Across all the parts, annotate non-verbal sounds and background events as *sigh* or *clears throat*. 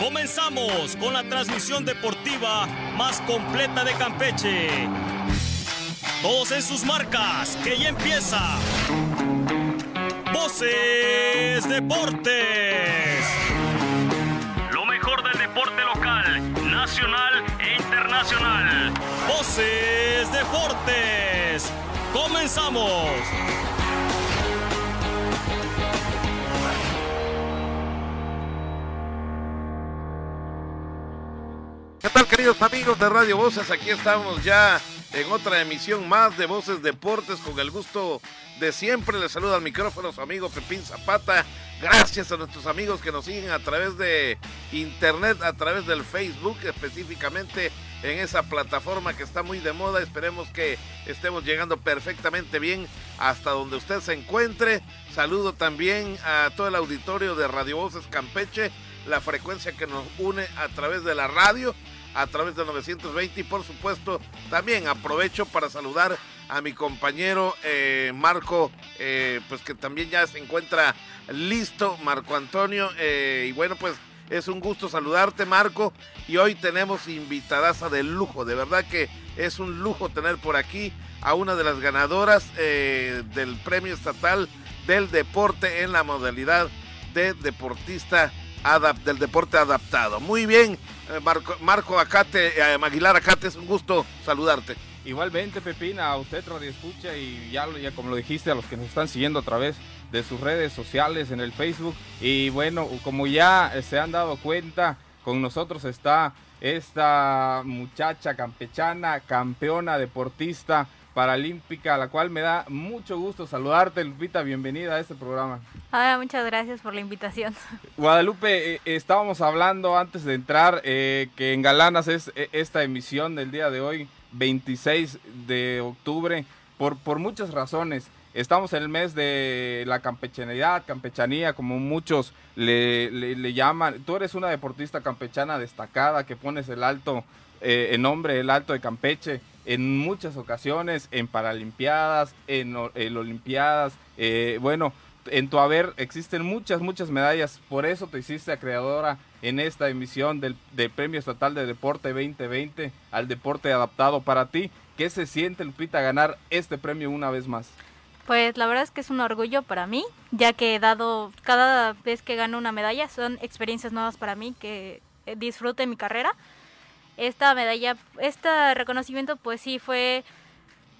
Comenzamos con la transmisión deportiva más completa de Campeche. Todos en sus marcas, que ya empieza. Voces Deportes. Lo mejor del deporte local, nacional e internacional. Voces Deportes. Comenzamos. ¿Qué tal queridos amigos de Radio Voces? Aquí estamos ya en otra emisión más de Voces Deportes con el gusto de siempre. Les saluda al micrófono su amigo Pepín Zapata. Gracias a nuestros amigos que nos siguen a través de internet, a través del Facebook, específicamente en esa plataforma que está muy de moda. Esperemos que estemos llegando perfectamente bien hasta donde usted se encuentre. Saludo también a todo el auditorio de Radio Voces Campeche, la frecuencia que nos une a través de la radio a través de 920 y por supuesto también aprovecho para saludar a mi compañero eh, Marco, eh, pues que también ya se encuentra listo, Marco Antonio, eh, y bueno pues es un gusto saludarte Marco y hoy tenemos invitadaza de lujo, de verdad que es un lujo tener por aquí a una de las ganadoras del premio estatal del deporte en la modalidad de deportista del deporte adaptado. Muy bien, eh, Marco, Marco Acate, eh, Aguilar Acate, es un gusto saludarte. Igualmente, Pepina, a usted Radio Escucha y ya, ya como lo dijiste, a los que nos están siguiendo a través de sus redes sociales en el Facebook. Y bueno, como ya se han dado cuenta, con nosotros está esta muchacha campechana, campeona deportista paralímpica, a la cual me da mucho gusto saludarte, Lupita, bienvenida a este programa. Ah, muchas gracias por la invitación. *laughs* Guadalupe, eh, estábamos hablando antes de entrar eh, que en Galanas es eh, esta emisión del día de hoy, 26 de octubre, por, por muchas razones. Estamos en el mes de la campechanidad, campechanía, como muchos le, le, llaman. Tú eres una deportista campechana destacada que pones el alto, en nombre, el alto de Campeche en muchas ocasiones, en Paralimpiadas, en, en Olimpiadas, eh, bueno, en tu haber existen muchas, muchas medallas, por eso te hiciste creadora en esta emisión del, Premio Estatal de Deporte 2020 al deporte adaptado para ti. ¿Qué se siente, Lupita, ganar este premio una vez más? Pues la verdad es que es un orgullo para mí, ya que he dado, cada vez que gano una medalla son experiencias nuevas para mí, que disfrute mi carrera esta medalla, este reconocimiento pues sí fue,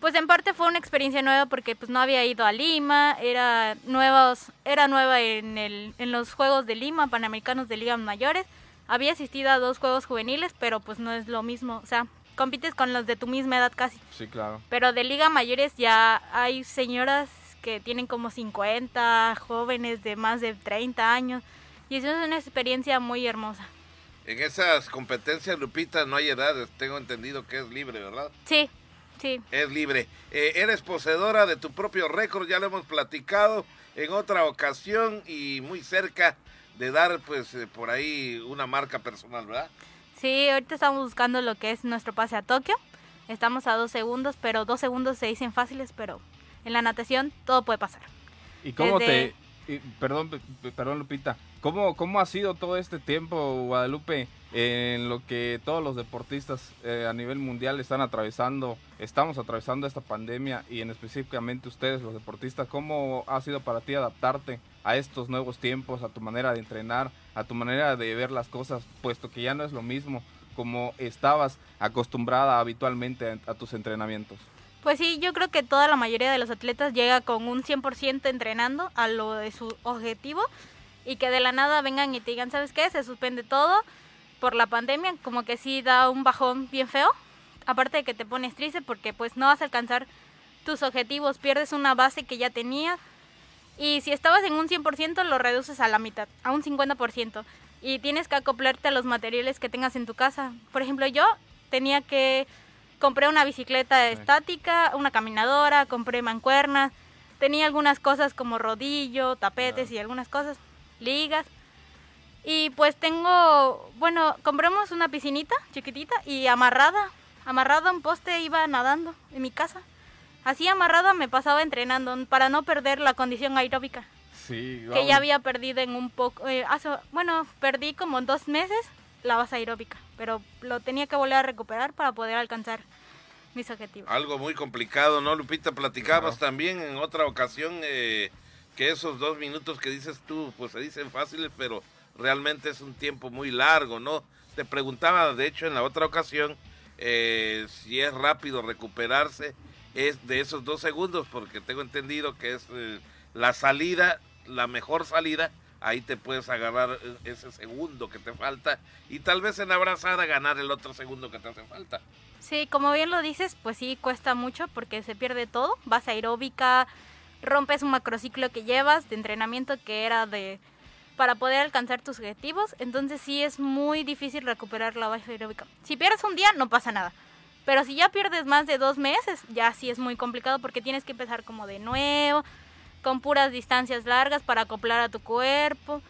pues en parte fue una experiencia nueva porque pues no había ido a Lima, era, nuevos, era nueva en, el, en los Juegos de Lima, Panamericanos de Liga Mayores, había asistido a dos Juegos Juveniles, pero pues no es lo mismo, o sea, compites con los de tu misma edad casi. Sí, claro. Pero de Liga Mayores ya hay señoras que tienen como 50, jóvenes de más de 30 años, y eso es una experiencia muy hermosa. En esas competencias, Lupita, no hay edades. Tengo entendido que es libre, ¿verdad? Sí, sí. Es libre. Eh, eres poseedora de tu propio récord, ya lo hemos platicado en otra ocasión y muy cerca de dar, pues, eh, por ahí una marca personal, ¿verdad? Sí, ahorita estamos buscando lo que es nuestro pase a Tokio. Estamos a dos segundos, pero dos segundos se dicen fáciles, pero en la natación todo puede pasar. ¿Y cómo te, perdón, perdón Lupita, ¿cómo, ¿cómo ha sido todo este tiempo, Guadalupe, en lo que todos los deportistas eh, a nivel mundial están atravesando, estamos atravesando esta pandemia y en específicamente ustedes, los deportistas, ¿cómo ha sido para ti adaptarte a estos nuevos tiempos, a tu manera de entrenar, a tu manera de ver las cosas, puesto que ya no es lo mismo como estabas acostumbrada habitualmente a tus entrenamientos? Pues sí, yo creo que toda la mayoría de los atletas llega con un 100% entrenando a lo de su objetivo y que de la nada vengan y te digan, ¿sabes qué? Se suspende todo por la pandemia, como que sí da un bajón bien feo. Aparte de que te pones triste porque pues no vas a alcanzar tus objetivos, pierdes una base que ya tenías. Y si estabas en un 100% lo reduces a la mitad, a un 50%. Y tienes que acoplarte a los materiales que tengas en tu casa. Por ejemplo, yo tenía que compré una bicicleta estática, una caminadora, compré mancuernas, tenía algunas cosas como rodillo, tapetes y algunas cosas, ligas. Y pues tengo, bueno, compramos una piscinita chiquitita y amarrada, amarrada a un poste iba nadando en mi casa. Así amarrada me pasaba entrenando para no perder la condición aeróbica. Sí, que ya había perdido en un poco, eh, bueno, perdí como dos meses la base aeróbica, pero lo tenía que volver a recuperar para poder alcanzar mis objetivos. Algo muy complicado, ¿no, Lupita? Platicabas también en otra ocasión eh, que esos dos minutos que dices tú, pues se dicen fáciles, pero realmente es un tiempo muy largo, ¿no? Te preguntaba, de hecho, en la otra ocasión, eh, si es rápido recuperarse es de esos dos segundos, porque tengo entendido que es eh, la salida, la mejor salida, ahí te puedes agarrar eh, ese segundo que te falta y tal vez en abrazada ganar el otro segundo que te hace falta. Sí, como bien lo dices, pues sí cuesta mucho porque se pierde todo, vas aeróbica, rompes un macrociclo que llevas de entrenamiento que era de para poder alcanzar tus objetivos, entonces sí es muy difícil recuperar la base aeróbica. Si pierdes un día no pasa nada, pero si ya pierdes más de dos meses, ya sí es muy complicado porque tienes que empezar como de nuevo, con puras distancias largas para acoplar a tu cuerpo.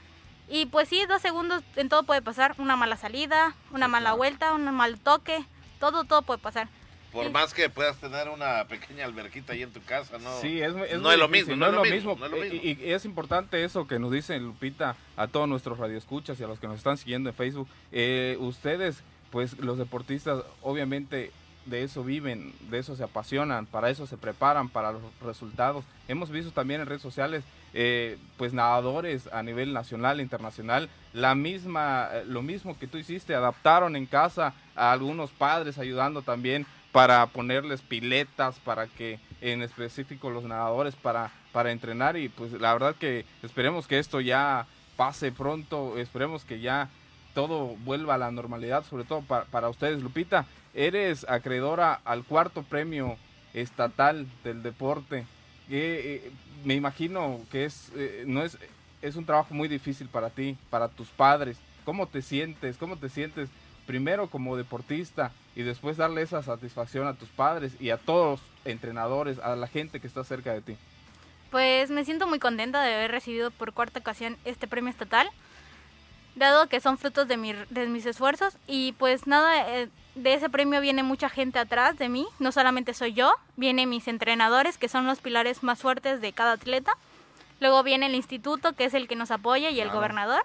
Y pues sí, dos segundos en todo puede pasar. Una mala salida, una mala vuelta, un mal toque. Todo, todo puede pasar. Por más que puedas tener una pequeña alberquita ahí en tu casa, ¿no? Sí, es, no, es lo mismo, no, es lo mismo. Y, y, es importante eso que nos dice Lupita a todos nuestros radioescuchas y a los que nos están siguiendo en Facebook. Eh, ustedes, pues los deportistas, obviamente de eso viven, de eso se apasionan, para eso se preparan, para los resultados. Hemos visto también en redes sociales, eh, pues nadadores a nivel nacional e internacional, la misma, eh, lo mismo que tú hiciste, adaptaron en casa a algunos padres ayudando también para ponerles piletas, para que en específico los nadadores para, para entrenar y pues la verdad que esperemos que esto ya pase pronto, esperemos que ya todo vuelva a la normalidad, sobre todo para, para ustedes, Lupita eres acreedora al cuarto premio estatal del deporte. Eh, me imagino que es, eh, no es, es un trabajo muy difícil para ti, para tus padres. ¿Cómo te sientes? ¿Cómo te sientes primero como deportista y después darle esa satisfacción a tus padres y a todos los entrenadores, a la gente que está cerca de ti? Pues me siento muy contenta de haber recibido por cuarta ocasión este premio estatal, dado que son frutos de, de mis esfuerzos y pues nada, eh, de ese premio viene mucha gente atrás de mí, no solamente soy yo, vienen mis entrenadores, que son los pilares más fuertes de cada atleta. Luego viene el instituto, que es el que nos apoya, y el gobernador.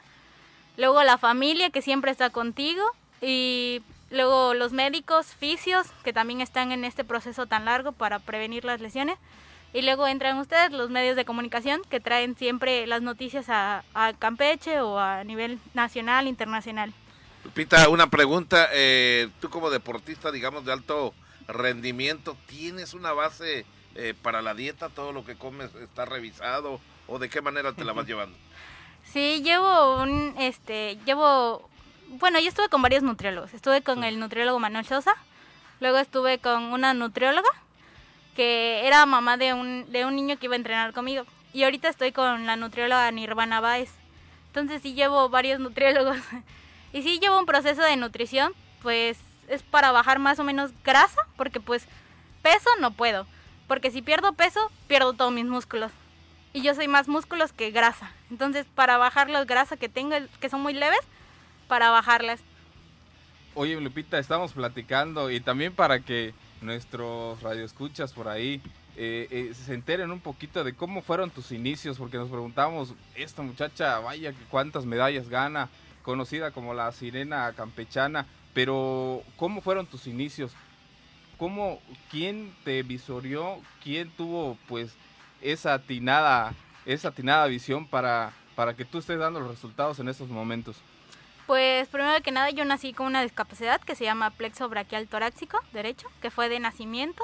Luego la familia, que siempre está contigo. Y luego los médicos, fisios, que también están en este proceso tan largo para prevenir las lesiones. Y luego entran ustedes, los medios de comunicación, que traen siempre las noticias a, a Campeche o a nivel nacional, internacional. Lupita, una pregunta. Eh, tú como deportista, digamos, de alto rendimiento, ¿tienes una base eh, para la dieta? ¿Todo lo que comes está revisado? ¿O de qué manera te la vas llevando? Sí, llevo un, este, llevo, bueno, yo estuve con varios nutriólogos. Estuve con el nutriólogo Manuel Sosa, luego estuve con una nutrióloga que era mamá de un, de un niño que iba a entrenar conmigo. Y ahorita estoy con la nutrióloga Nirvana Baez. Entonces sí llevo varios nutriólogos. *laughs* Y si llevo un proceso de nutrición, pues es para bajar más o menos grasa, porque pues peso no puedo. Porque si pierdo peso, pierdo todos mis músculos. Y yo soy más músculos que grasa. Entonces, para bajar las grasas que tengo, que son muy leves, para bajarlas. Oye, Lupita, estamos platicando y también para que nuestros radioescuchas por ahí eh, eh, se enteren un poquito de cómo fueron tus inicios, porque nos preguntamos, esta muchacha, vaya, cuántas medallas gana, conocida como la sirena campechana, pero ¿cómo fueron tus inicios? ¿Cómo, quién te visorió? ¿Quién tuvo pues esa atinada, esa atinada visión para, para que tú estés dando los resultados en estos momentos? Pues primero que nada yo nací con una discapacidad que se llama plexo braquial torácico derecho, que fue de nacimiento.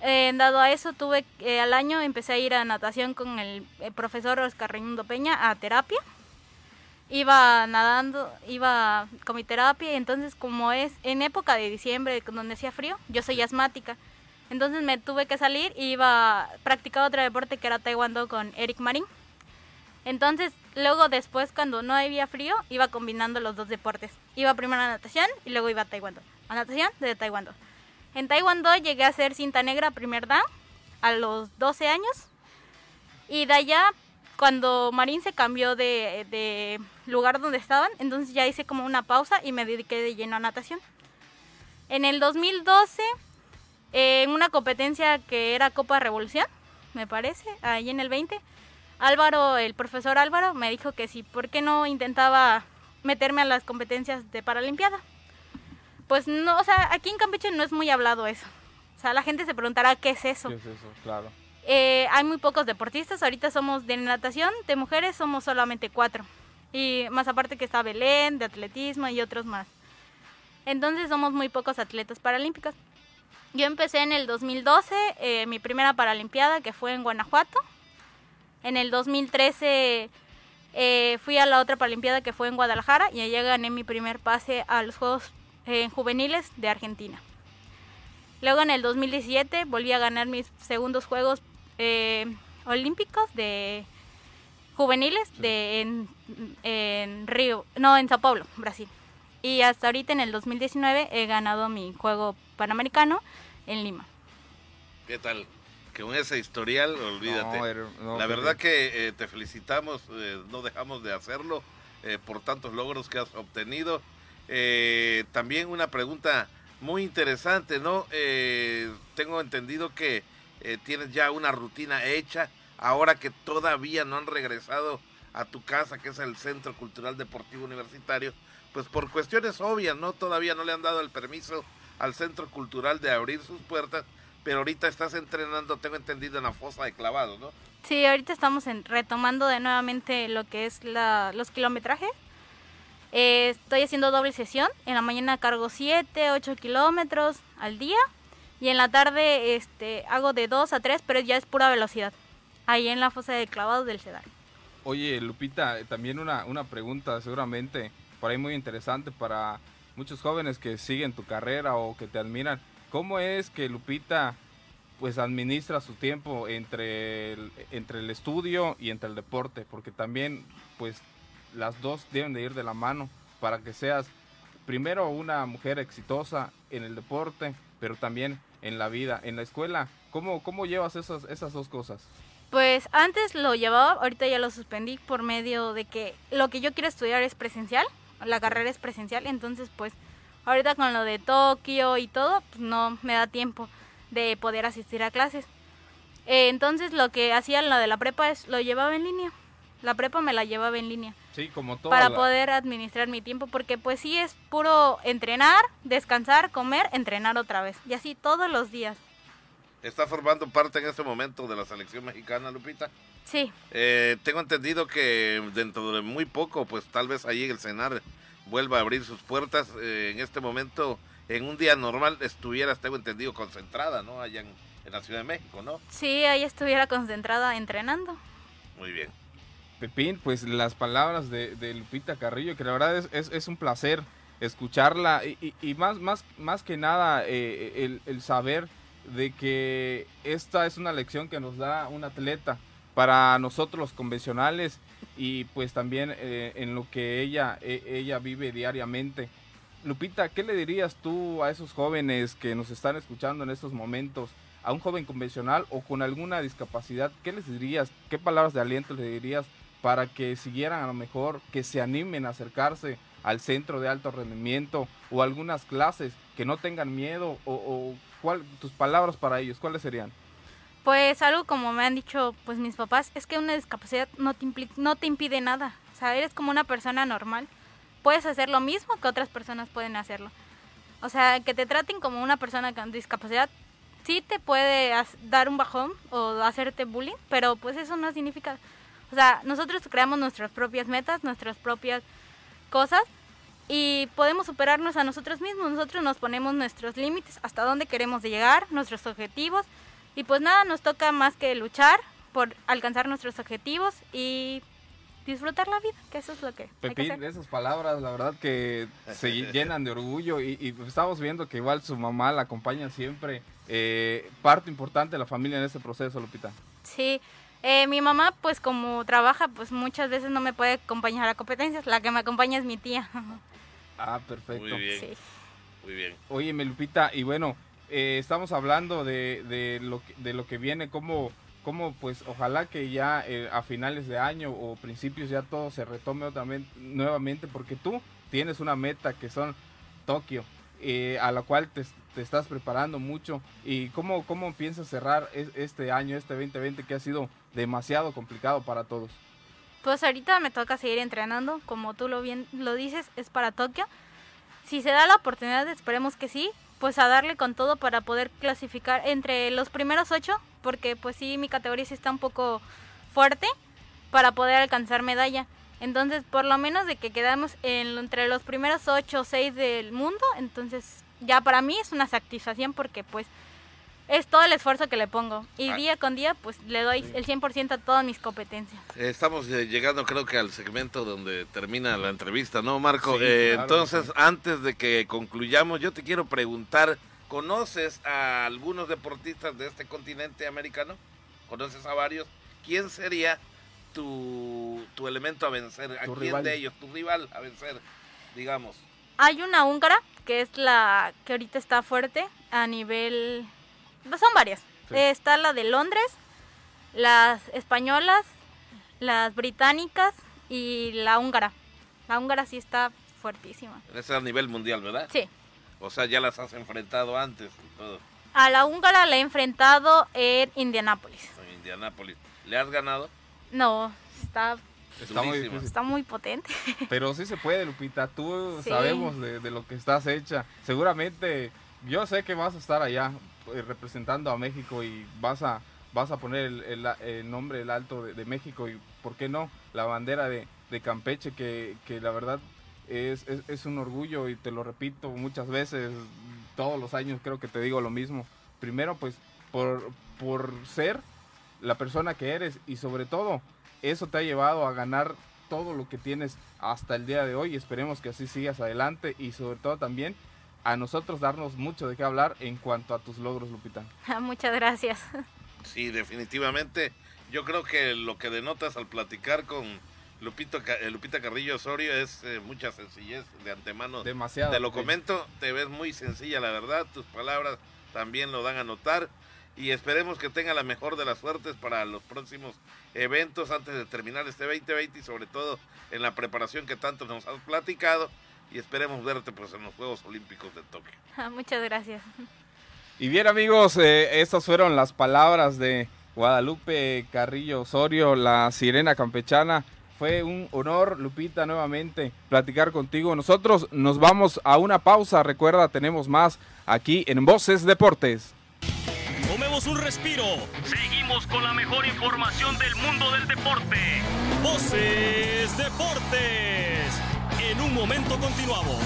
Eh, dado a eso tuve eh, al año empecé a ir a natación con el, el profesor Oscar Raimundo Peña a terapia iba nadando, iba con mi terapia y entonces como es en época de diciembre donde hacía frío, yo soy asmática. Entonces me tuve que salir y iba a practicar otro deporte que era taekwondo con Eric Marín. Entonces, luego después cuando no había frío, iba combinando los dos deportes. Iba primero a natación y luego iba a taekwondo. A natación de taekwondo. En taekwondo llegué a ser cinta negra primer dan a los 12 años. Y de allá cuando Marín se cambió de, lugar donde estaban, entonces ya hice como una pausa y me dediqué de lleno a natación. En el 2012, en una competencia que era Copa Revolución, me parece, ahí en el 20, Álvaro, el profesor Álvaro, me dijo que sí, ¿por qué no intentaba meterme a las competencias de Paralimpiada? Pues no, o sea, aquí en Campeche no es muy hablado eso. O sea, la gente se preguntará qué es eso. ¿Qué es eso? Claro. Eh, hay muy pocos deportistas, ahorita somos de natación, de mujeres somos solamente cuatro. Y más aparte que está Belén, de atletismo y otros más. Entonces somos muy pocos atletas paralímpicos. Yo empecé en el 2012, eh, mi primera paralimpiada que fue en Guanajuato. En el 2013 eh, fui a la otra paralimpiada que fue en Guadalajara y allá gané mi primer pase a los Juegos eh, Juveniles de Argentina. Luego en el 2017 volví a ganar mis segundos Juegos eh, Olímpicos de juveniles de en, en Río, no, en Sao Paulo, Brasil. Y hasta ahorita en el 2019 he ganado mi juego panamericano en Lima. ¿Qué tal? Que con ese historial, olvídate. No, her- no, La verdad que eh, te felicitamos, eh, no dejamos de hacerlo eh, por tantos logros que has obtenido. Eh, también una pregunta muy interesante, ¿no? Tengo entendido que tienes ya una rutina hecha, ahora que todavía no han regresado a tu casa, que es el Centro Cultural Deportivo Universitario, pues por cuestiones obvias, ¿no? Todavía no le han dado el permiso al Centro Cultural de abrir sus puertas, pero ahorita estás entrenando, tengo entendido, en la fosa de clavados, ¿no? Sí, ahorita estamos en- retomando de nuevamente lo que es la, los kilometrajes. Eh, estoy haciendo doble sesión. En la mañana cargo 7, 8 kilómetros al día. Y en la tarde este, hago de 2 a 3, pero ya es pura velocidad. Ahí en la fosa de clavados del Sedal. Oye, Lupita, eh, también una, una pregunta seguramente por ahí muy interesante para muchos jóvenes que siguen tu carrera o que te admiran. ¿Cómo es que Lupita pues administra su tiempo entre el, entre el estudio y entre el deporte? Porque también pues las dos deben de ir de la mano para que seas primero una mujer exitosa en el deporte, pero también en la vida, en la escuela. ¿Cómo, cómo llevas esas, esas dos cosas? Pues antes lo llevaba, ahorita ya lo suspendí por medio de que lo que yo quiero estudiar es presencial, la carrera es presencial, entonces pues ahorita con lo de Tokio y todo, pues no me da tiempo de poder asistir a clases. Eh, entonces lo que hacía en lo de la prepa es lo llevaba en línea. La prepa me la llevaba en línea Sí, como todo. para poder administrar mi tiempo porque pues sí es puro entrenar, descansar, comer, entrenar otra vez y así todos los días. Está formando parte en este momento de la selección mexicana, Lupita. Sí, Eh, tengo entendido que dentro de muy poco, pues tal vez allí el CENAR vuelva a abrir sus puertas. Eh, en este momento, en un día normal, estuvieras, tengo entendido, concentrada, ¿no? Allá en, en la Ciudad de México, ¿no? sí, ahí estuviera concentrada entrenando. Muy bien. Pepín, pues las palabras de, de Lupita Carrillo, que la verdad es, es, es un placer escucharla y, y- y más, más, más que nada eh, el, el saber de que esta es una lección que nos da un atleta para nosotros los convencionales y pues también eh, en lo que ella, e- ella vive diariamente. Lupita, ¿qué le dirías tú a esos jóvenes que nos están escuchando en estos momentos? A un joven convencional o con alguna discapacidad, ¿qué les dirías? ¿Qué palabras de aliento le dirías para que siguieran a lo mejor, que se animen a acercarse al centro de alto rendimiento o algunas clases, que no tengan miedo o, tus palabras para ellos, ¿cuáles serían? Pues algo como me han dicho pues mis papás, es que una discapacidad no te, no te impide nada. O sea, eres como una persona normal. Puedes hacer lo mismo que otras personas pueden hacerlo. O sea, que te traten como una persona con discapacidad sí te puede dar un bajón o hacerte bullying, pero pues eso no significa... O sea, nosotros creamos nuestras propias metas, nuestras propias cosas y podemos superarnos a nosotros mismos. Nosotros nos ponemos nuestros límites, hasta dónde queremos llegar, nuestros objetivos y pues nada, nos toca más que luchar por alcanzar nuestros objetivos y disfrutar la vida, que eso es lo que hay que Pepín, hacer. esas palabras, la verdad que *laughs* se llenan de orgullo y, y estamos viendo que igual su mamá la acompaña siempre, eh, parte importante de la familia en este proceso, Lupita. Sí, eh, mi mamá pues como trabaja pues muchas veces no me puede acompañar a competencias, la que me acompaña es mi tía. *laughs* Ah, perfecto. Muy bien. Sí. Muy bien. Oye, Lupita, y bueno, eh, estamos hablando de, de, lo de lo que viene, como, como pues ojalá que ya eh, a finales de año o principios ya todo se retome nuevamente, porque tú tienes una meta que son Tokio. eh, a la cual te, te, estás preparando mucho y cómo, cómo piensas cerrar este año, este 2020 que ha sido demasiado complicado para todos. Pues ahorita me toca seguir entrenando, como tú lo bien lo dices, es para Tokio. Si se da la oportunidad, esperemos que sí, pues a darle con todo para poder clasificar entre los primeros ocho, porque pues sí, mi categoría sí está un poco fuerte para poder alcanzar medalla. Entonces, por lo menos de que quedamos entre los primeros ocho o seis del mundo, entonces ya para mí es una satisfacción porque pues es todo el esfuerzo que le pongo. Y ah. día con día, pues le doy el 100% a todas mis competencias. Estamos eh, llegando, creo que al segmento donde termina la entrevista, ¿no, Marco? Eh, entonces, antes de que concluyamos, yo te quiero preguntar: ¿conoces a algunos deportistas de este continente americano? ¿Conoces a varios? ¿Quién sería tu, tu elemento a vencer? ¿A quién de ellos? ¿Tu rival a vencer, digamos? Hay una húngara, que es la que ahorita está fuerte a nivel son varias. está la de Londres, las españolas, las británicas y la húngara. La húngara sí está fuertísima. Es a nivel mundial, ¿verdad? Sí. O sea, ya las has enfrentado antes y todo. A la húngara la he enfrentado en Indianápolis. En Indianápolis. ¿Le has ganado? No, está Está muy, está muy, potente. *laughs* Pero sí se puede, Lupita. Tú sabemos de, de, lo que estás hecha. Seguramente, yo sé que vas a estar allá. Eh, representando a México y vas a, vas a poner el, el, nombre, el alto de, México y, ¿por qué no? La bandera de, de Campeche, que, que, la verdad es, es, es, un orgullo y te lo repito muchas veces, todos los años creo que te digo lo mismo. Primero, pues, por, por ser la persona que eres y sobre todo, eso te ha llevado a ganar todo lo que tienes hasta el día de hoy. Esperemos que así sigas adelante y sobre todo también a nosotros darnos mucho de qué hablar en cuanto a tus logros, Lupita. *laughs* Muchas gracias. Sí, definitivamente. Yo creo que lo que denotas al platicar con Lupito, eh, Lupita Carrillo Osorio es eh, mucha sencillez de antemano. Demasiado. Te lo comento, te ves muy sencilla, la verdad. Tus palabras también lo dan a notar. Y esperemos que tenga la mejor de las suertes para los próximos eventos antes de terminar este 2020 y sobre todo en la preparación que tanto nos has platicado y esperemos verte pues en los Juegos Olímpicos de Tokio. *laughs* Ah, muchas gracias. Y bien amigos, eh, estas fueron las palabras de Guadalupe Carrillo Osorio, la sirena campechana. Fue un honor, Lupita, nuevamente platicar contigo. Nosotros nos vamos a una pausa. Recuerda, tenemos más aquí en Voces Deportes. Tomemos un respiro. Seguimos con la mejor información del mundo del deporte. Voces Deportes. En un momento continuamos.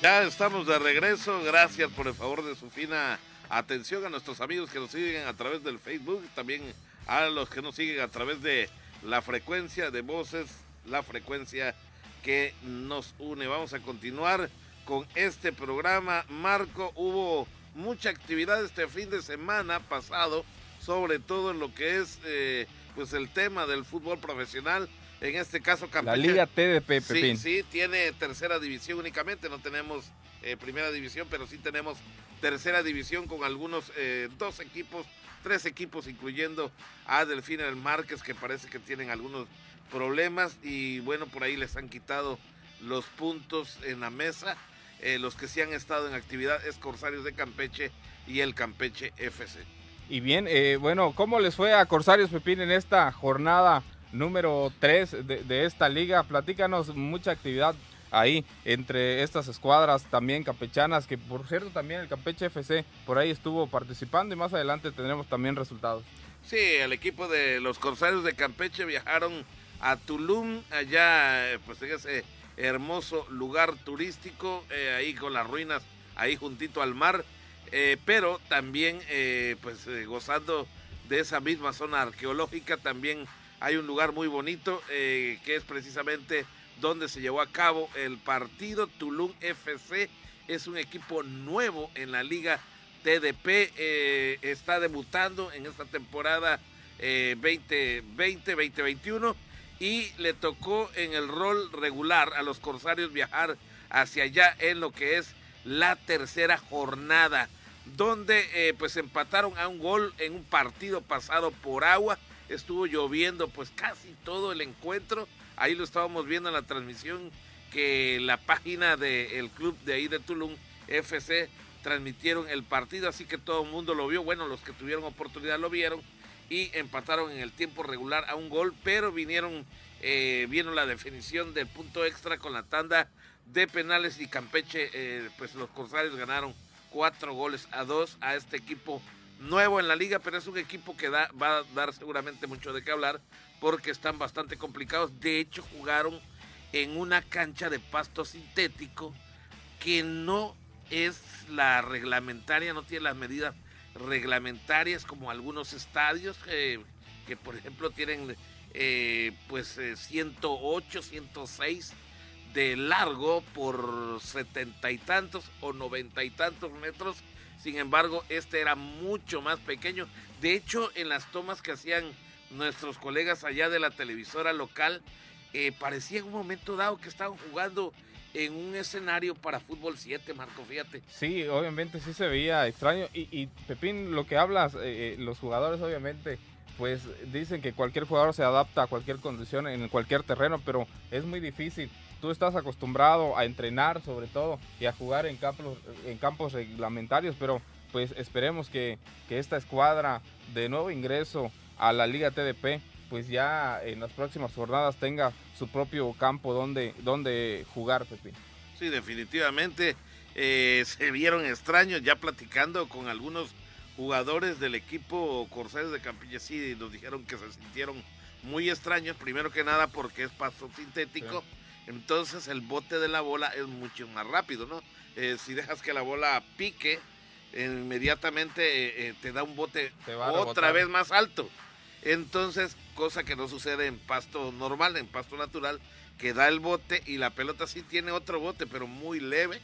Ya estamos de regreso. Gracias por el favor de su fina atención a nuestros amigos que nos siguen a través del Facebook, también a los que nos siguen a través de la frecuencia de voces, la frecuencia que nos une. Vamos a continuar con este programa. Marco, hubo mucha actividad este fin de semana pasado, sobre todo en lo que es eh, pues el tema del fútbol profesional. En este caso, Campeche. La Liga TDP. Sí, sí, tiene tercera división únicamente, no tenemos eh, primera división, pero sí tenemos tercera división con algunos eh, dos equipos, tres equipos, incluyendo a Delfín el Márquez, que parece que tienen algunos problemas y bueno, por ahí les han quitado los puntos en la mesa. Eh, los que sí han estado en actividad es Corsarios de Campeche y el Campeche FC. Y bien, eh, bueno, ¿cómo les fue a Corsarios Pepín en esta jornada número 3 de, esta liga? Platícanos mucha actividad ahí entre estas escuadras también campechanas, que por cierto también el Campeche FC por ahí estuvo participando y más adelante tendremos también resultados. Sí, el equipo de los Corsarios de Campeche viajaron a Tulum, allá pues en ese hermoso lugar turístico, eh, ahí con las ruinas, ahí juntito al mar, eh, pero también eh, pues gozando de esa misma zona arqueológica, también hay un lugar muy bonito que es precisamente donde se llevó a cabo el partido Tulum FC, es un equipo nuevo en la liga TDP, está debutando en esta temporada 2020-2021 y le tocó en el rol regular a los Corsarios viajar hacia allá en lo que es la tercera jornada, donde eh, pues empataron a un gol en un partido pasado por agua estuvo lloviendo pues casi todo el encuentro. Ahí lo estábamos viendo en la transmisión que la página del club de ahí de Tulum FC transmitieron el partido, así que todo el mundo lo vio. Bueno, los que tuvieron oportunidad lo vieron y empataron en el tiempo regular a un gol, pero vinieron, eh, vieron la definición del punto extra con la tanda de penales y Campeche, eh, pues los Corsarios ganaron cuatro goles a dos a este equipo nuevo en la liga, pero es un equipo que va a dar seguramente mucho de qué hablar porque están bastante complicados. De hecho, jugaron en una cancha de pasto sintético que no es la reglamentaria, no tiene las medidas reglamentarias como algunos estadios que por ejemplo tienen eh, pues 108, eh, 106 de largo por setenta y tantos o noventa y tantos metros. Sin embargo, este era mucho más pequeño. De hecho, en las tomas que hacían nuestros colegas allá de la televisora local, eh, parecía en un momento dado que estaban jugando en un escenario para fútbol 7, Marco, fíjate. Sí, obviamente sí se veía extraño. Y, Pepín, lo que hablas, eh, eh, los jugadores obviamente, pues dicen que cualquier jugador se adapta a cualquier condición en cualquier terreno, pero es muy difícil. Tú estás acostumbrado a entrenar sobre todo y a jugar en campos, en campos reglamentarios, pero pues esperemos que, que esta escuadra de nuevo ingreso a la Liga TDP pues ya en las próximas jornadas tenga su propio campo donde, donde jugar, Pepe. Sí, definitivamente eh, *laughs* se vieron extraños ya platicando con algunos jugadores del equipo Corsarios de Campilla, sí, nos dijeron que se sintieron muy extraños, primero que nada porque es pasto sintético, entonces el bote de la bola es mucho más rápido, ¿no? Eh, si dejas que la bola pique, inmediatamente eh, te da un bote otra vez más alto. Entonces, cosa que no sucede en pasto normal, en pasto natural, que da el bote y la pelota sí tiene otro bote, pero muy leve.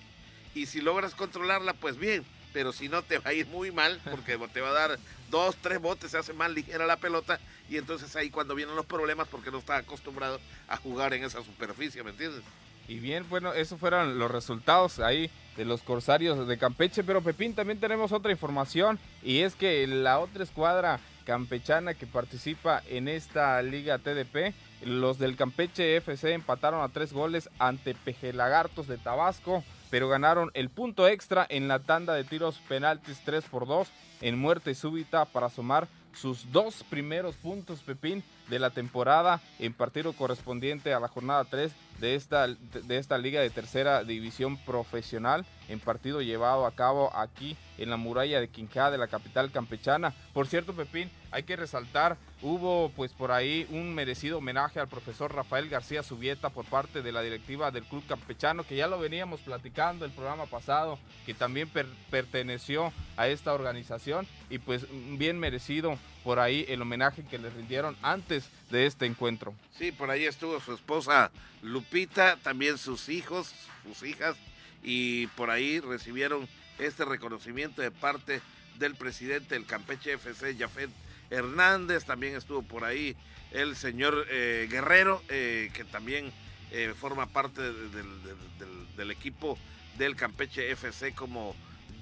Y si logras controlarla, pues bien, pero si no te va a ir muy mal, porque *laughs* te va a dar dos, tres botes, se hace más ligera la pelota, y entonces ahí cuando vienen los problemas, porque no está acostumbrado a jugar en esa superficie, ¿me entiendes? Y bien, bueno, esos fueron los resultados ahí de los Corsarios de Campeche, pero Pepín, también tenemos otra información, y es que la otra escuadra campechana que participa en esta liga TDP. Los del Campeche FC empataron a tres goles ante Pejelagartos de Tabasco, pero ganaron el punto extra en la tanda de tiros penaltis 3 por 2 en muerte súbita para sumar sus dos primeros puntos, Pepín, de la temporada en partido correspondiente a la jornada 3 de esta, de esta liga de tercera división profesional en partido llevado a cabo aquí en la muralla de Quinjá de la capital campechana. Por cierto, Pepín, hay que resaltar, hubo pues por ahí un merecido homenaje al profesor Rafael García Subieta por parte de la directiva del club campechano, que ya lo veníamos platicando el programa pasado, que también perteneció a esta organización y pues bien merecido por ahí el homenaje que le rindieron antes de este encuentro. Sí, por ahí estuvo su esposa Lupita, también sus hijos, sus hijas, y por ahí recibieron este reconocimiento de parte del presidente del Campeche FC, Jafet Hernández, también estuvo por ahí el señor eh, Guerrero, eh, que también eh, forma parte del equipo del Campeche FC como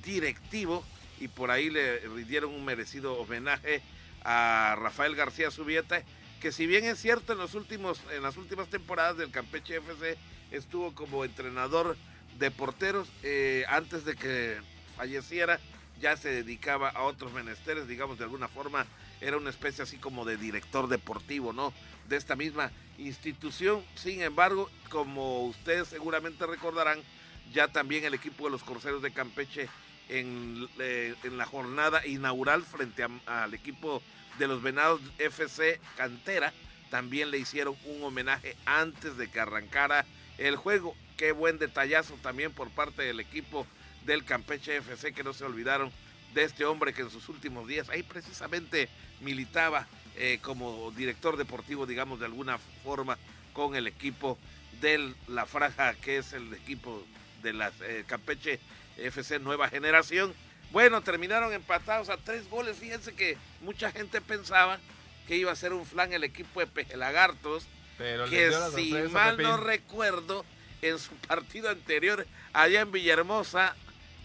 directivo, y por ahí le rindieron un merecido homenaje a Rafael García Subieta, que si bien es cierto en los últimos, en las últimas temporadas del Campeche FC estuvo como entrenador de porteros, eh, antes de que falleciera, ya se dedicaba a otros menesteres, digamos de alguna forma, era una especie así como de director deportivo, ¿no? De esta misma institución. Sin embargo, como ustedes seguramente recordarán, ya también el equipo de los Corceros de Campeche en, eh, en la jornada inaugural frente al equipo de los Venados FC Cantera, también le hicieron un homenaje antes de que arrancara el juego. Qué buen detallazo también por parte del equipo del Campeche FC que no se olvidaron de este hombre que en sus últimos días ahí precisamente militaba eh, como director deportivo, digamos de alguna forma, con el equipo de la franja que es el equipo de la eh, Campeche FC Nueva Generación. Bueno, terminaron empatados a tres goles. Fíjense que mucha gente pensaba que iba a ser un flan el equipo de Pejelagartos. Pero que si mal no recuerdo, en su partido anterior allá en Villahermosa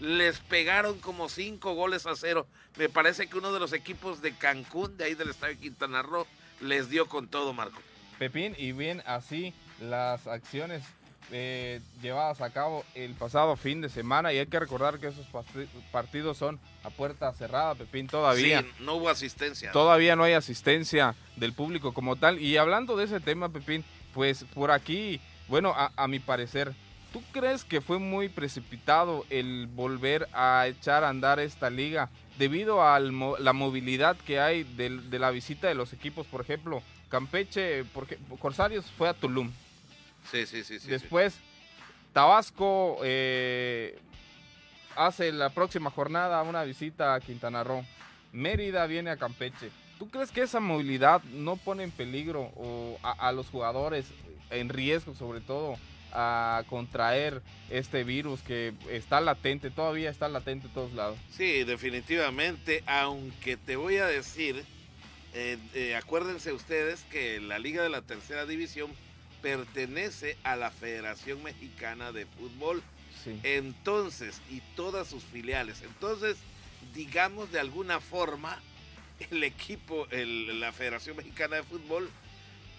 les pegaron como cinco goles a cero. Me parece que uno de los equipos de Cancún, de ahí del Estadio Quintana Roo, les dio con todo, Marco. Pepín, y bien así las acciones eh, llevadas a cabo el pasado fin de semana y hay que recordar que esos partidos son a puerta cerrada, Pepín, todavía. Sí, no hubo asistencia. Todavía no hay asistencia del público como tal. Y hablando de ese tema, Pepín, pues por aquí, bueno, a, mi parecer, ¿tú crees que fue muy precipitado el volver a echar a andar esta liga debido a la movilidad que hay de, de la visita de los equipos? Por ejemplo, Campeche, porque Corsarios fue a Tulum, Sí, sí, sí. Después, Tabasco eh, hace la próxima jornada una visita a Quintana Roo. Mérida viene a Campeche. ¿Tú crees que esa movilidad no pone en peligro o a, los jugadores en riesgo, sobre todo, a contraer este virus que está latente, todavía está latente en todos lados? Sí, definitivamente, aunque te voy a decir, eh, eh, acuérdense ustedes que la Liga de la Tercera División pertenece a la Federación Mexicana de Fútbol. Entonces, y todas sus filiales. Entonces, digamos de alguna forma, el equipo, la Federación Mexicana de Fútbol,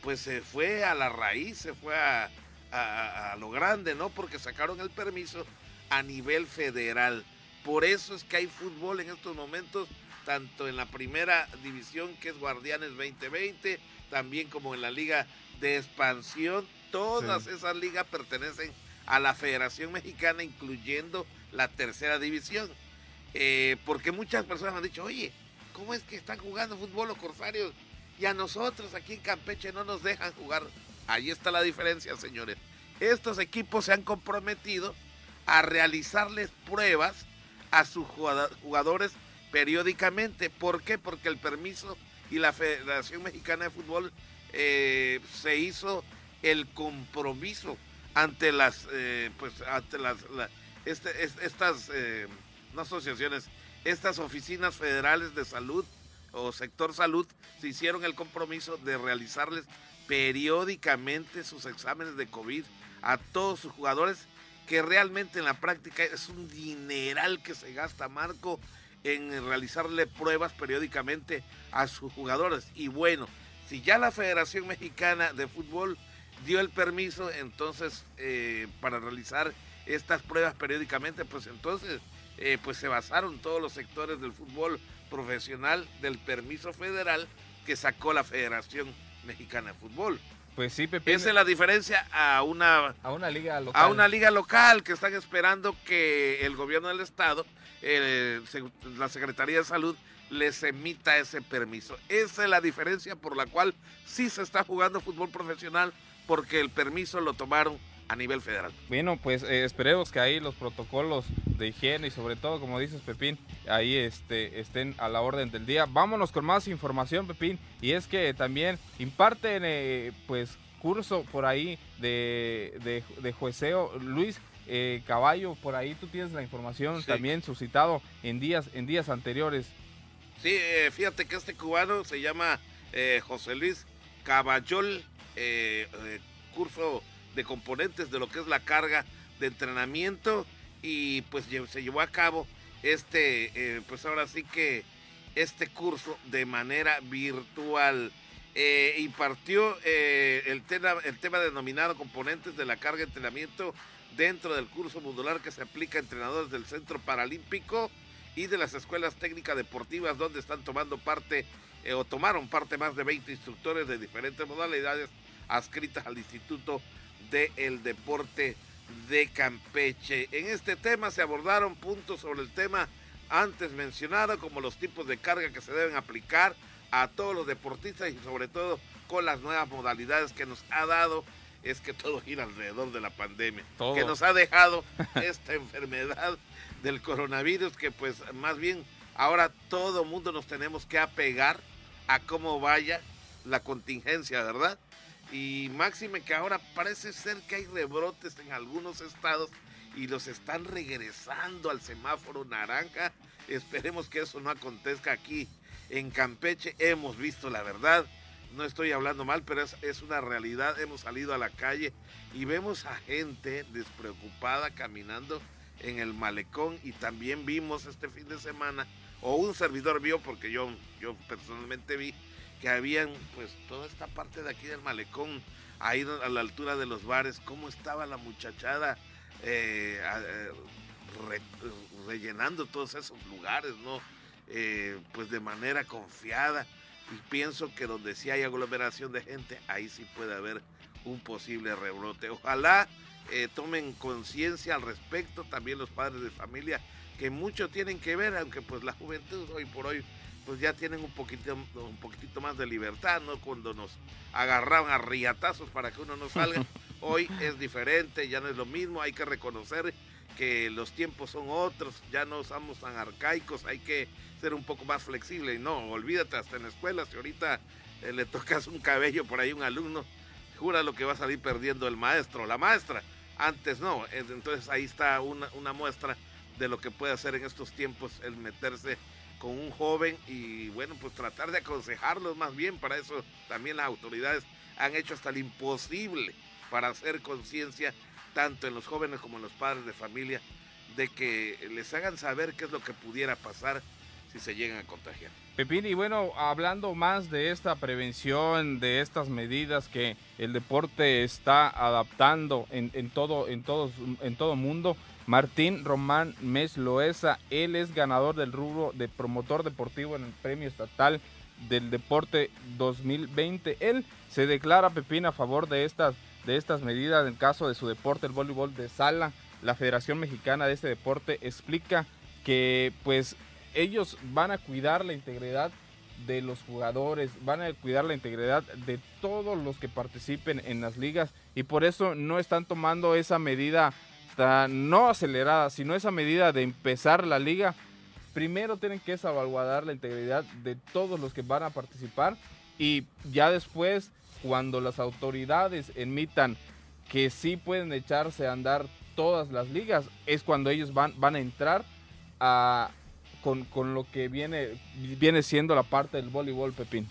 pues se fue a la raíz, se fue a, a, lo grande, ¿no? Porque sacaron el permiso a nivel federal. Por eso es que hay fútbol en estos momentos, tanto en la primera división que es Guardianes 2020, también como en la Liga de expansión. Todas esas ligas pertenecen a la Federación Mexicana, incluyendo la tercera división. Eh, porque muchas personas han dicho, oye, ¿cómo es que están jugando fútbol los corsarios? Y a nosotros aquí en Campeche no nos dejan jugar. Ahí está la diferencia, señores. Estos equipos se han comprometido a realizarles pruebas a sus jugadores periódicamente. ¿Por qué? Porque el permiso y la Federación Mexicana de Fútbol eh, se hizo el compromiso ante las, eh, pues, ante las, este, estas, eh, asociaciones, estas oficinas federales de salud o sector salud, se hicieron el compromiso de realizarles periódicamente sus exámenes de COVID a todos sus jugadores, que realmente en la práctica es un dineral que se gasta Marco en realizarle pruebas periódicamente a sus jugadores. Y bueno, si ya la Federación Mexicana de Fútbol dio el permiso, entonces eh, para realizar estas pruebas periódicamente, pues entonces eh, pues se basaron todos los sectores del fútbol profesional del permiso federal que sacó la Federación Mexicana de Fútbol. Pues sí, Pepe. Esa es la diferencia a una, a una liga local. A una liga local que están esperando que el gobierno del estado, eh, la Secretaría de Salud, les emita ese permiso. Esa es la diferencia por la cual sí se está jugando fútbol profesional porque el permiso lo tomaron a nivel federal. Bueno, pues eh, esperemos que ahí los protocolos de higiene y sobre todo, como dices Pepín, ahí este, estén a la orden del día. Vámonos con más información, Pepín, y es que también imparten eh, pues curso por ahí de, de, de jueceo. Luis, eh, Caballo, por ahí tú tienes la información también suscitado en días, en días anteriores. Sí, eh, fíjate que este cubano se llama eh, José Luis Caballol, eh, curso de componentes de lo que es la carga de entrenamiento y pues se llevó a cabo este, pues ahora sí que este curso de manera virtual. impartió el, tema, el tema denominado componentes de la carga de entrenamiento dentro del curso modular que se aplica a entrenadores del Centro Paralímpico y de las escuelas técnicas deportivas donde están tomando parte eh, o tomaron parte más de 20 instructores de diferentes modalidades adscritas al Instituto del Deporte de Campeche. En este tema se abordaron puntos sobre el tema antes mencionado, como los tipos de carga que se deben aplicar a todos los deportistas y sobre todo con las nuevas modalidades que nos ha dado es que todo gira alrededor de la pandemia, que nos ha dejado *laughs* esta enfermedad del coronavirus que pues más bien ahora todo mundo nos tenemos que apegar a cómo vaya la contingencia, ¿verdad? Y máxime que ahora parece ser que hay rebrotes en algunos estados y los están regresando al semáforo naranja. Esperemos que eso no acontezca aquí en Campeche. Hemos visto la verdad. No estoy hablando mal, pero es, una realidad. Hemos salido a la calle y vemos a gente despreocupada caminando en el malecón y también vimos este fin de semana o un servidor vio, porque yo, yo personalmente vi que habían pues toda esta parte de aquí del malecón, ahí a la altura de los bares, cómo estaba la muchachada eh, eh, rellenando todos esos lugares, ¿no? Eh, pues de manera confiada. Y pienso que donde sí hay aglomeración de gente, ahí sí puede haber un posible rebrote. Ojalá tomen conciencia al respecto también los padres de familia, que mucho tienen que ver, aunque pues la juventud hoy por hoy pues ya tienen un poquito, un poquitito más de libertad, ¿no? Cuando nos agarraban a riatazos para que uno no salga. *laughs* Hoy es diferente, ya no es lo mismo, hay que reconocer que los tiempos son otros, ya no somos tan arcaicos, hay que ser un poco más flexible. Y no, olvídate, hasta en la escuela, si ahorita eh, le tocas un cabello por ahí a un alumno, jura lo que va a salir perdiendo el maestro, la maestra. Antes no, entonces ahí está una, una muestra de lo que puede hacer en estos tiempos el meterse con un joven y bueno, pues tratar de aconsejarlos más bien. Para eso también las autoridades han hecho hasta lo imposible para hacer conciencia tanto en los jóvenes como en los padres de familia de que les hagan saber qué es lo que pudiera pasar si se llegan a contagiar. Pepín, y bueno, hablando más de esta prevención, de estas medidas que el deporte está adaptando en, todo, en, en todo mundo, Martín Román Mes Loesa, él es ganador del rubro de promotor deportivo en el Premio Estatal del Deporte 2020. Él se declara, Pepín, a favor de estas, de estas medidas en el caso de su deporte, el voleibol de sala. La Federación Mexicana de este deporte explica que pues ellos van a cuidar la integridad de los jugadores, van a cuidar la integridad de todos los que participen en las ligas y por eso no están tomando esa medida no acelerada, sino esa medida de empezar la liga, primero tienen que salvaguardar la integridad de todos los que van a participar y ya después, cuando las autoridades emitan que sí pueden echarse a andar todas las ligas, es cuando ellos van, van a entrar a, con, lo que viene, viene siendo la parte del voleibol, Pepín.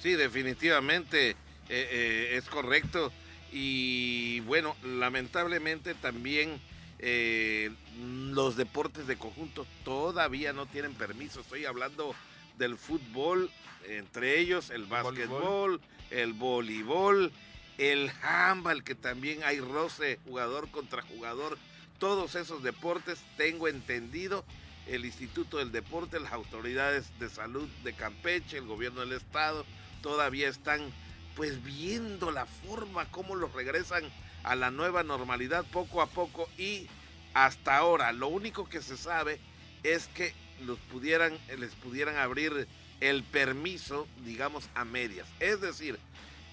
Sí, definitivamente eh, eh, es correcto. Y bueno, lamentablemente también eh, los deportes de conjunto todavía no tienen permiso. Estoy hablando del fútbol, entre ellos el básquetbol, el voleibol, el handball, que también hay roce jugador contra jugador. Todos esos deportes, tengo entendido, el Instituto del Deporte, las autoridades de salud de Campeche, el gobierno del estado, todavía están pues viendo la forma como los regresan a la nueva normalidad poco a poco y hasta ahora lo único que se sabe es que los pudieran, les pudieran abrir el permiso, digamos, a medias. Es decir,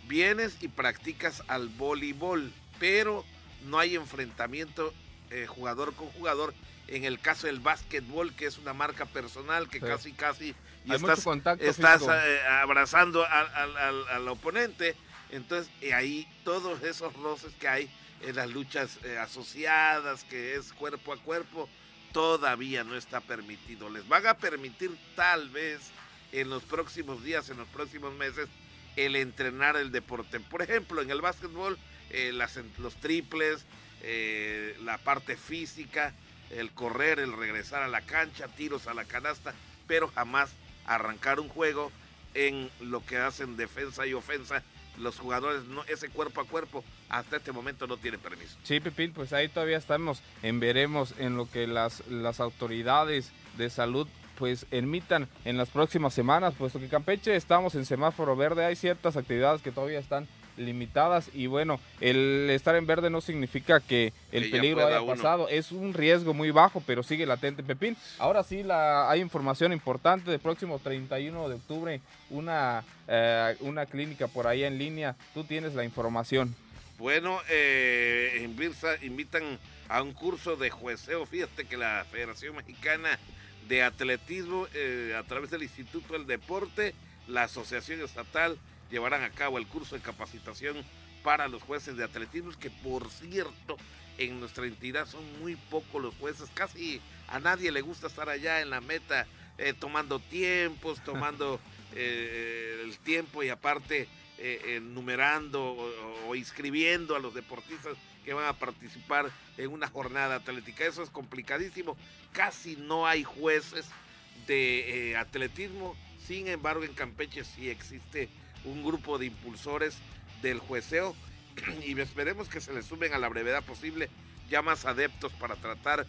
vienes y practicas al voleibol, pero no hay enfrentamiento eh, jugador con jugador. En el caso del básquetbol, que es una marca personal que casi, casi y estás, estás eh, abrazando al, oponente. Entonces, ahí todos esos roces que hay en las luchas eh, asociadas, que es cuerpo a cuerpo, todavía no está permitido. Les van a permitir tal vez en los próximos días, en los próximos meses, el entrenar el deporte. Por ejemplo, en el básquetbol, eh, los triples, la parte física, el correr, el regresar a la cancha, tiros a la canasta, pero jamás arrancar un juego en lo que hacen defensa y ofensa. Los jugadores, no, ese cuerpo a cuerpo, hasta este momento no tiene permiso. Sí, Pipil, pues ahí todavía estamos en veremos en lo que las, las autoridades de salud pues emitan en las próximas semanas, puesto que Campeche estamos en semáforo verde, hay ciertas actividades que todavía están limitadas y bueno, el estar en verde no significa que el peligro haya pasado, es un riesgo muy bajo, pero sigue latente Pepín. Ahora sí la, hay información importante del próximo 31 de octubre, una, eh, una clínica por ahí en línea, tú tienes la información. Bueno, eh, en Birsa invitan a un curso de jueceo, fíjate que la Federación Mexicana de Atletismo, eh, a través del Instituto del Deporte, la Asociación Estatal, llevarán a cabo el curso de capacitación para los jueces de atletismo, que por cierto, en nuestra entidad son muy pocos los jueces, casi a nadie le gusta estar allá en la meta eh, tomando tiempos, *laughs* tomando eh, el tiempo y aparte eh, numerando o, inscribiendo a los deportistas que van a participar en una jornada atlética. Eso es complicadísimo. Casi no hay jueces de atletismo. Sin embargo, en Campeche sí existe un grupo de impulsores del jueceo *clears throat* y esperemos que se le sumen a la brevedad posible ya más adeptos para tratar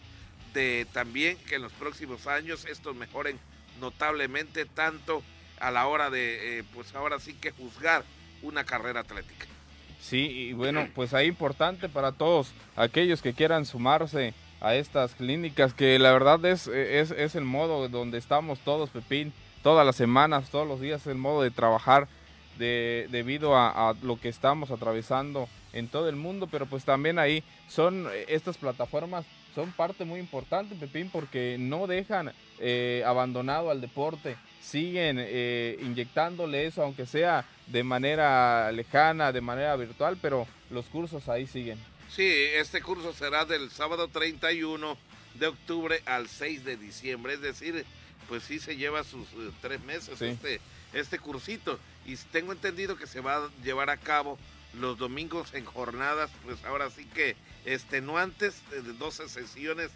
de también que en los próximos años estos mejoren notablemente tanto a la hora de, eh, pues ahora sí que juzgar una carrera atlética. Sí, y bueno, pues ahí importante para todos aquellos que quieran sumarse a estas clínicas, que la verdad es, es, es el modo donde estamos todos, Pepín, todas las semanas, todos los días, el modo de trabajar de, debido a, lo que estamos atravesando en todo el mundo, pero pues también ahí son estas plataformas son parte muy importante, Pepín, porque no dejan eh, abandonado al deporte, siguen eh, inyectándole eso, aunque sea de manera lejana, de manera virtual, pero los cursos ahí siguen. Sí, este curso será del sábado 31 de octubre al 6 de diciembre, es decir, pues sí se lleva sus eh, tres meses este, este cursito. Y tengo entendido que se va a llevar a cabo los domingos en jornadas, pues ahora sí que extenuantes, de 12 sesiones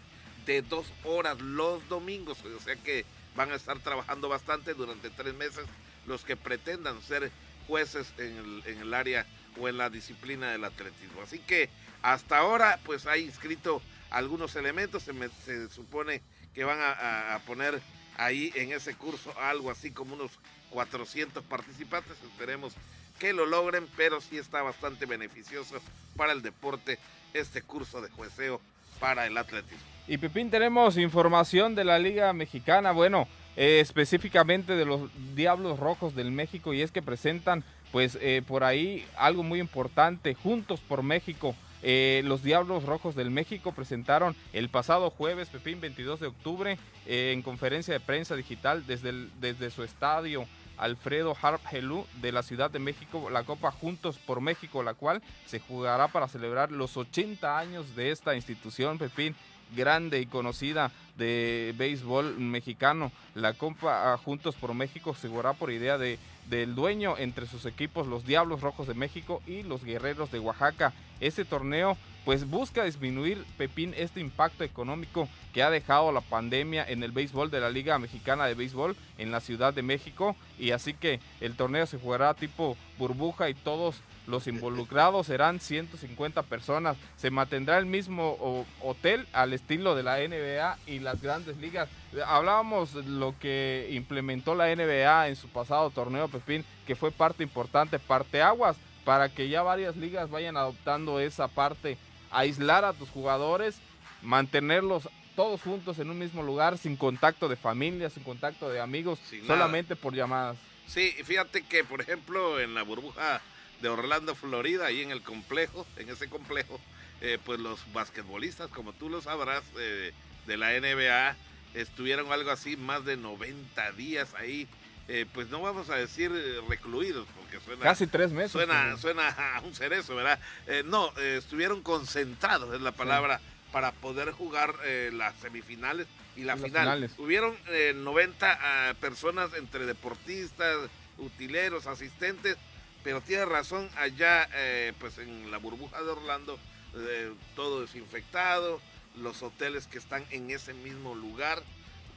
de dos horas los domingos, o sea que van a estar trabajando bastante durante tres meses los que pretendan ser jueces en el, en el área o en la disciplina del atletismo. Así que hasta ahora pues hay inscrito algunos elementos, se, se supone que van a poner ahí en ese curso algo así como unos 400 participantes. Esperemos que lo logren, pero sí está bastante beneficioso para el deporte este curso de jueceo para el atletismo. Y Pepín, tenemos información de la Liga Mexicana, bueno, eh, específicamente de los Diablos Rojos del México, y es que presentan, pues, eh, por ahí algo muy importante, Juntos por México. Eh, los Diablos Rojos del México presentaron el pasado jueves, Pepín, 22 de octubre, en conferencia de prensa digital desde, desde su estadio Alfredo Harp Helú de la Ciudad de México, la Copa Juntos por México, la cual se jugará para celebrar los 80 años de esta institución, Pepín, grande y conocida de béisbol mexicano. La Copa Juntos por México se jugará por idea de del dueño entre sus equipos los Diablos Rojos de México y los Guerreros de Oaxaca. Este torneo pues busca disminuir Pepín este impacto económico que ha dejado la pandemia en el béisbol de la Liga Mexicana de Béisbol en la Ciudad de México y así que el torneo se jugará tipo burbuja y todos los involucrados serán 150 personas. Se mantendrá el mismo hotel al estilo de la NBA y las grandes ligas. Hablábamos lo que implementó la NBA en su pasado torneo, Pepín, que fue parte importante, parte aguas, para que ya varias ligas vayan adoptando esa parte, aislar a tus jugadores, mantenerlos todos juntos en un mismo lugar, sin contacto de familia, sin contacto de amigos, solamente por llamadas. Sí, fíjate que, por ejemplo, en la burbuja de Orlando, Florida, ahí en el complejo, en ese complejo, eh, pues los basquetbolistas, como tú lo sabrás, eh, de la NBA, estuvieron algo así más de 90 días ahí. Eh, pues no vamos a decir recluidos, porque suena... Casi tres meses. Suena, suena a un cerezo, ¿verdad? no, estuvieron concentrados, es la palabra, para poder jugar las semifinales y la final. Hubieron 90 ah, personas entre deportistas, utileros, asistentes, pero tiene razón, allá eh, pues en la burbuja de Orlando, eh, todo desinfectado, los hoteles que están en ese mismo lugar,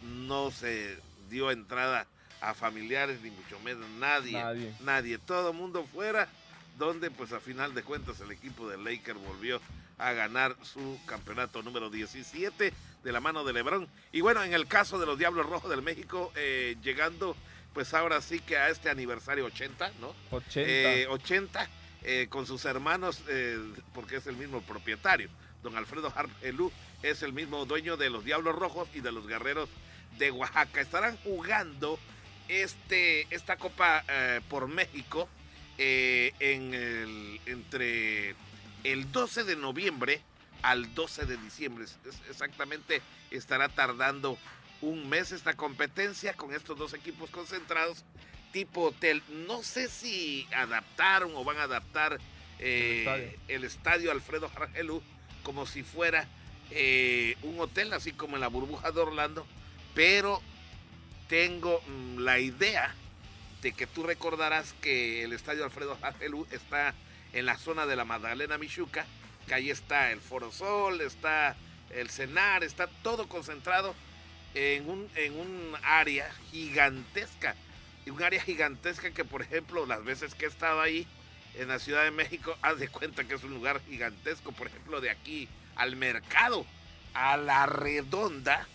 no se dio entrada a familiares, ni mucho menos nadie, nadie, nadie todo mundo fuera, donde pues a final de cuentas el equipo de Lakers volvió a ganar su campeonato número 17 de la mano de Lebron. Y bueno, en el caso de los Diablos Rojos del México, eh, llegando pues ahora sí que a este aniversario 80, ¿no? 80. 80 eh, eh, con sus hermanos, eh, porque es el mismo propietario. Don Alfredo Harp Elú es el mismo dueño de los Diablos Rojos y de los Guerreros de Oaxaca. Estarán jugando este, esta Copa por México en el, entre el 12 de noviembre al 12 de diciembre. exactamente estará tardando un mes esta competencia con estos dos equipos concentrados tipo hotel. No sé si adaptaron o van a adaptar eh, el, estadio. Alfredo Jargelú como si fuera eh, un hotel, así como en la burbuja de Orlando, pero tengo mm, la idea de que tú recordarás que el estadio Alfredo Jargelú está en la zona de la Magdalena Michuca, que ahí está el Foro Sol, está el Cenar, está todo concentrado en un, en un área gigantesca. Un área gigantesca que, por ejemplo, las veces que he estado ahí en la Ciudad de México, *laughs* haz de cuenta que es un lugar gigantesco. Por ejemplo, de aquí al mercado, a la redonda,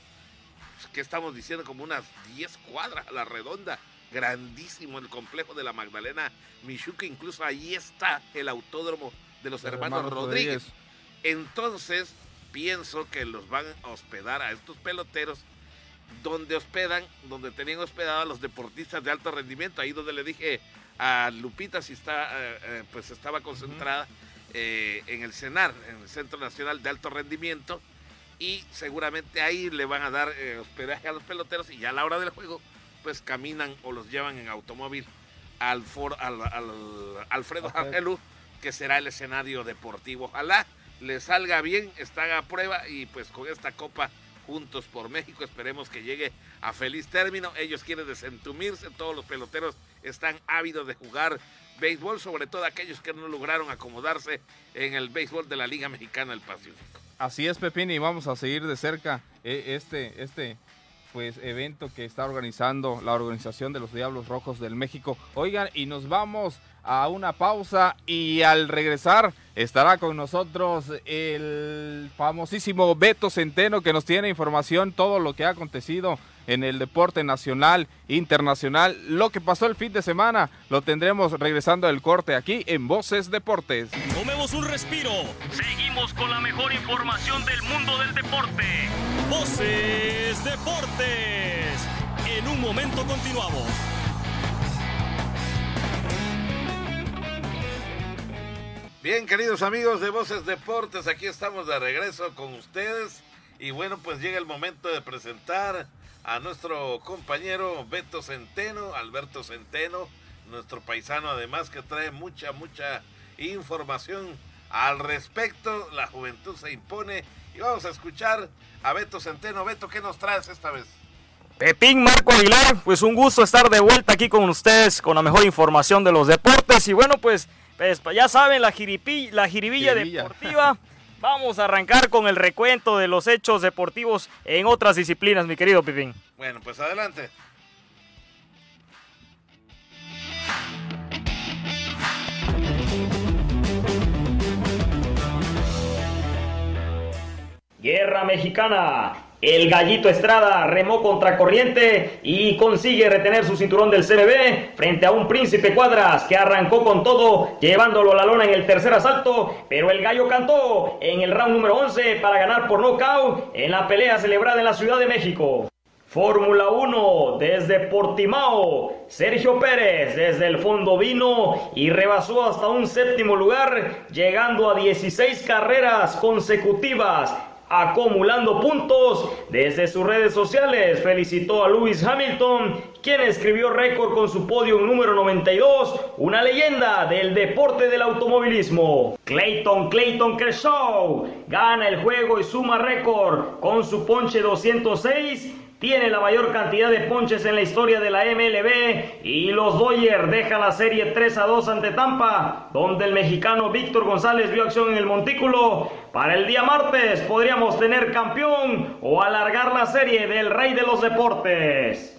pues, que estamos diciendo como unas 10 cuadras a la redonda. Grandísimo el complejo de la Magdalena Michuca. Incluso ahí está el autódromo de los hermanos, Rodríguez. Entonces, pienso que los van a hospedar a estos peloteros donde hospedan, donde tenían hospedado a los deportistas de alto rendimiento, ahí donde le dije a Lupita si está, eh, eh, pues estaba concentrada eh, en el CENAR, en el Centro Nacional de Alto Rendimiento, y seguramente ahí le van a dar hospedaje a los peloteros y ya a la hora del juego, pues caminan o los llevan en automóvil al, for, al, Alfredo Angelu, que será el escenario deportivo. Ojalá le salga bien, está a prueba y pues con esta copa Juntos por México. Esperemos que llegue a feliz término. Ellos quieren desentumirse, todos los peloteros están ávidos de jugar béisbol, sobre todo aquellos que no lograron acomodarse en el béisbol de la Liga Mexicana del Pacífico. Así es, Pepín, y vamos a seguir de cerca eh, este, este pues evento que está organizando la organización de los Diablos Rojos del México. Oigan, y nos vamos a una pausa y al regresar estará con nosotros el famosísimo Beto Centeno que nos tiene información, todo lo que ha acontecido en el deporte nacional, internacional, lo que pasó el fin de semana, lo tendremos regresando del corte aquí en Voces Deportes. Tomemos un respiro, seguimos con la mejor información del mundo del deporte. Voces Deportes, en un momento continuamos. Bien, queridos amigos de Voces Deportes, aquí estamos de regreso con ustedes. Y bueno, pues llega el momento de presentar a nuestro compañero Beto Centeno, Alberto Centeno, nuestro paisano además que trae mucha, mucha información al respecto. La juventud se impone y vamos a escuchar a Beto Centeno. Beto, ¿qué nos traes esta vez? Pepín Marco Aguilar, pues un gusto estar de vuelta aquí con ustedes con la mejor información de los deportes y bueno pues pues ya saben, la, la jiribilla deportiva. *laughs* Vamos a arrancar con el recuento de los hechos deportivos en otras disciplinas, mi querido Pipín. Bueno, pues adelante. Guerra Mexicana. El Gallito Estrada remó contra corriente y consigue retener su cinturón del CBB frente a un Príncipe Cuadras que arrancó con todo, llevándolo a la lona en el tercer asalto, pero el Gallo cantó en el round número 11 para ganar por nocaut en la pelea celebrada en la Ciudad de México. Fórmula 1 desde Portimao, Sergio Pérez desde el fondo vino y rebasó hasta un séptimo lugar, llegando a 16 carreras consecutivas acumulando puntos. Desde sus redes sociales felicitó a Lewis Hamilton, quien escribió récord con su podio número 92, una leyenda del deporte del automovilismo. Clayton Clayton Kershaw gana el juego y suma récord con su ponche 206 tiene la mayor cantidad de ponches en la historia de la MLB y los Dodgers dejan la serie 3 a 2 ante Tampa, donde el mexicano Víctor González vio acción en el montículo. Para el día martes podríamos tener campeón o alargar la serie del rey de los deportes.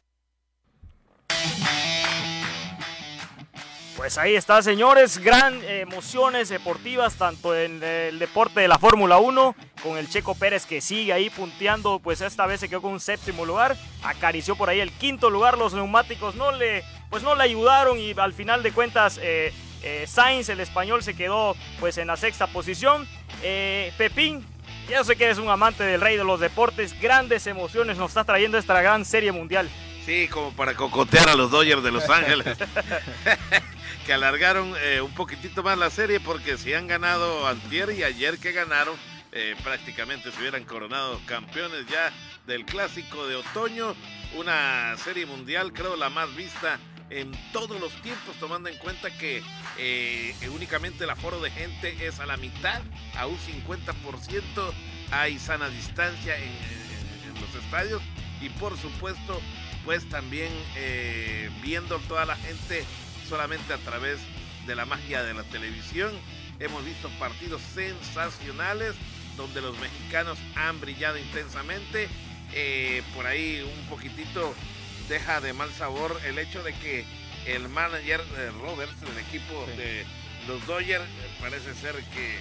Pues ahí está, señores, gran emociones deportivas, tanto en el deporte de la Fórmula 1, con el Checo Pérez que sigue ahí punteando, pues esta vez se quedó con un séptimo lugar, acarició por ahí el quinto lugar, los neumáticos no le, pues no le ayudaron y al final de cuentas eh, eh, Sainz, el español, se quedó pues en la sexta posición. Eh, Pepín, ya sé que eres un amante del rey de los deportes, grandes emociones nos está trayendo esta gran serie mundial. Sí, como para cocotear a los Dodgers de Los Ángeles. *laughs* que alargaron eh, un poquitito más la serie porque si han ganado antier y ayer que ganaron, eh, prácticamente se hubieran coronado campeones ya del clásico de otoño, una serie mundial creo la más vista en todos los tiempos, tomando en cuenta que eh, únicamente el aforo de gente es a la mitad, a un 50%, hay sana distancia en, en los estadios y por supuesto pues también viendo toda la gente solamente a través de la magia de la televisión. Hemos visto partidos sensacionales donde los mexicanos han brillado intensamente eh, por ahí un poquitito deja de mal sabor el hecho de que el manager de Roberts del equipo de los Dodgers parece ser que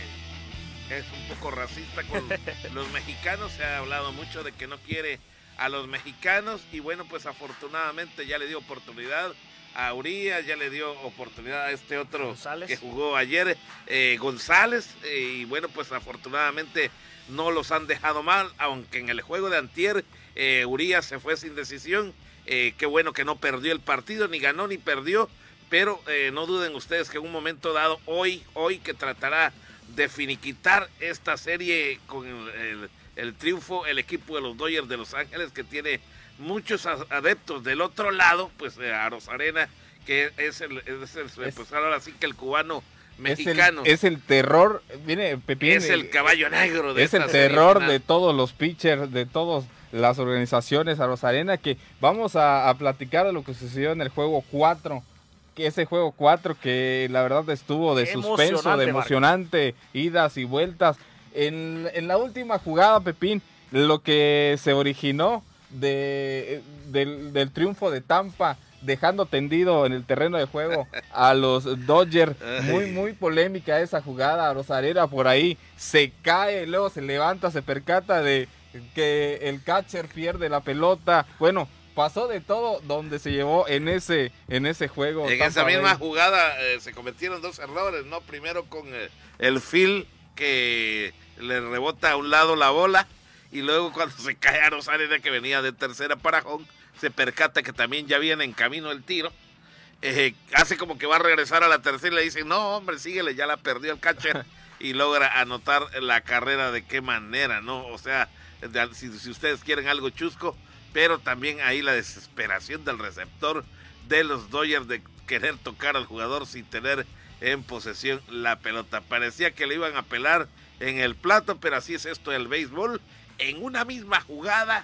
es un poco racista con *laughs* los mexicanos. Se ha hablado mucho de que no quiere a los mexicanos y bueno, pues afortunadamente ya le dio oportunidad a Urias, ya le dio oportunidad a este otro que jugó ayer, eh, González, eh, y bueno, pues afortunadamente no los han dejado mal, aunque en el juego de Antier eh, Urias se fue sin decisión, qué bueno que no perdió el partido, ni ganó ni perdió, pero no duden ustedes que en un momento dado, hoy, hoy que tratará de finiquitar esta serie con el, el triunfo, el equipo de los Dodgers de Los Ángeles que tiene muchos adeptos del otro lado, pues eh, a Rosarena, que es el, es el pues ahora sí que el cubano mexicano. Es el, terror, viene Pepín. Es el caballo negro de Es el terror de todos los pitchers, de todas las organizaciones a Rosarena, que vamos a, platicar de lo que sucedió en el juego 4 que ese juego 4 que la verdad estuvo de suspenso, de emocionante, idas y vueltas. En, en, la última jugada, Pepín, lo que se originó de, del, triunfo de Tampa dejando tendido en el terreno de juego *laughs* a los Dodgers. Muy, muy polémica esa jugada. Rosarera por ahí se cae, luego se levanta, se percata de que el catcher pierde la pelota. Bueno, pasó de todo donde se llevó en ese, en ese juego. En esa misma jugada eh, se cometieron dos errores, ¿no? Primero con eh, el Phil que le rebota a un lado la bola y luego cuando *laughs* se cae a Rosarena que venía de tercera para Hong, se percata que también ya viene en camino el tiro. Eh, hace como que va a regresar a la tercera y le dicen, no hombre, síguele, ya la perdió el catcher *laughs* y logra anotar la carrera de qué manera, ¿no? O sea, si, si ustedes quieren algo chusco, pero también ahí la desesperación del receptor de los Dodgers de querer tocar al jugador sin tener en posesión la pelota. Parecía que le iban a pelar en el plato, pero así es esto del béisbol en una misma jugada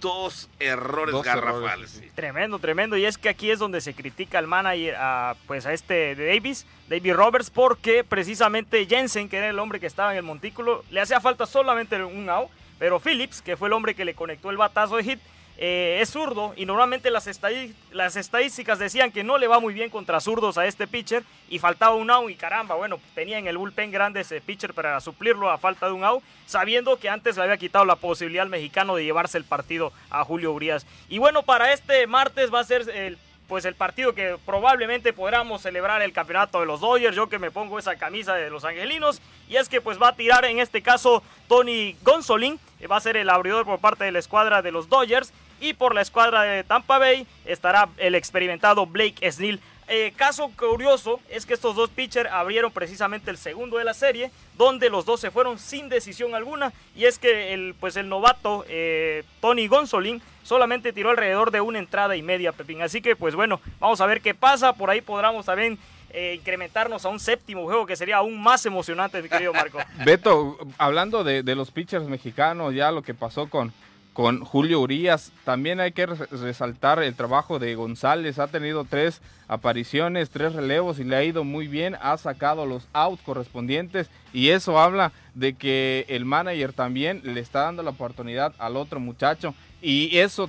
dos errores garrafales. Tremendo, tremendo. Y es que aquí es donde se critica al manager, a, pues a este de Davis, David Roberts, porque precisamente Jensen, que era el hombre que estaba en el montículo, le hacía falta solamente un out, pero Phillips, que fue el hombre que le conectó el batazo de hit, eh, es zurdo y normalmente las, estadísticas decían que no le va muy bien contra zurdos a este pitcher y faltaba un out y caramba, bueno, tenía en el bullpen grande ese pitcher para suplirlo a falta de un out, sabiendo que antes le había quitado la posibilidad al mexicano de llevarse el partido a Julio Urias. Y bueno, para este martes va a ser el pues el partido que probablemente podamos celebrar el campeonato de los Dodgers, yo que me pongo esa camisa de los angelinos, y es que pues va a tirar en este caso Tony Gonsolin, va a ser el abridor por parte de la escuadra de los Dodgers, y por la escuadra de Tampa Bay estará el experimentado Blake Snell. Eh, caso curioso es que estos dos pitchers abrieron precisamente el segundo de la serie, donde los dos se fueron sin decisión alguna. Y es que el, pues el novato eh, Tony Gonsolin solamente tiró alrededor de una entrada y media, Pepín. Así que, pues bueno, vamos a ver qué pasa. Por ahí podremos también eh, incrementarnos a un séptimo juego que sería aún más emocionante, mi querido Marco. *laughs* Beto, hablando de los pitchers mexicanos, ya lo que pasó con con Julio Urias. También hay que resaltar el trabajo de González. Ha tenido tres apariciones, tres relevos y le ha ido muy bien. Ha sacado los outs correspondientes y eso habla de que el manager también le está dando la oportunidad al otro muchacho. Y eso,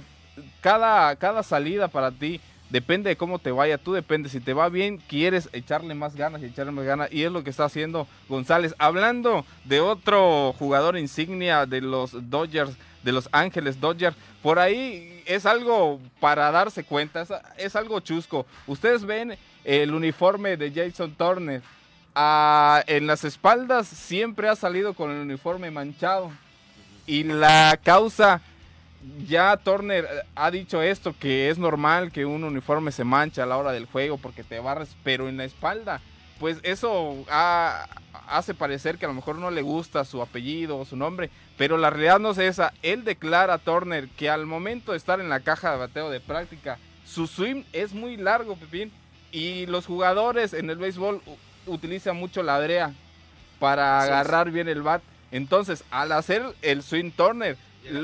cada, cada salida para ti depende de cómo te vaya, tú depende, si te va bien, quieres echarle más ganas y echarle más ganas, y es lo que está haciendo González. Hablando de otro jugador insignia de los Dodgers, de Los Ángeles Dodgers. Por ahí es algo para darse cuenta, es, algo chusco. Ustedes ven el uniforme de Jason Turner. Ah, en las espaldas siempre ha salido con el uniforme manchado. Y la causa, ya Turner ha dicho esto, que es normal que un uniforme se manche a la hora del juego porque te barres, pero en la espalda pues eso hace parecer que a lo mejor no le gusta su apellido o su nombre, pero la realidad no es esa. Él declara a Turner que al momento de estar en la caja de bateo de práctica, su swing es muy largo, Pepín, y los jugadores en el béisbol utilizan mucho la brea para agarrar bien el bat. Entonces, al hacer el swing Turner,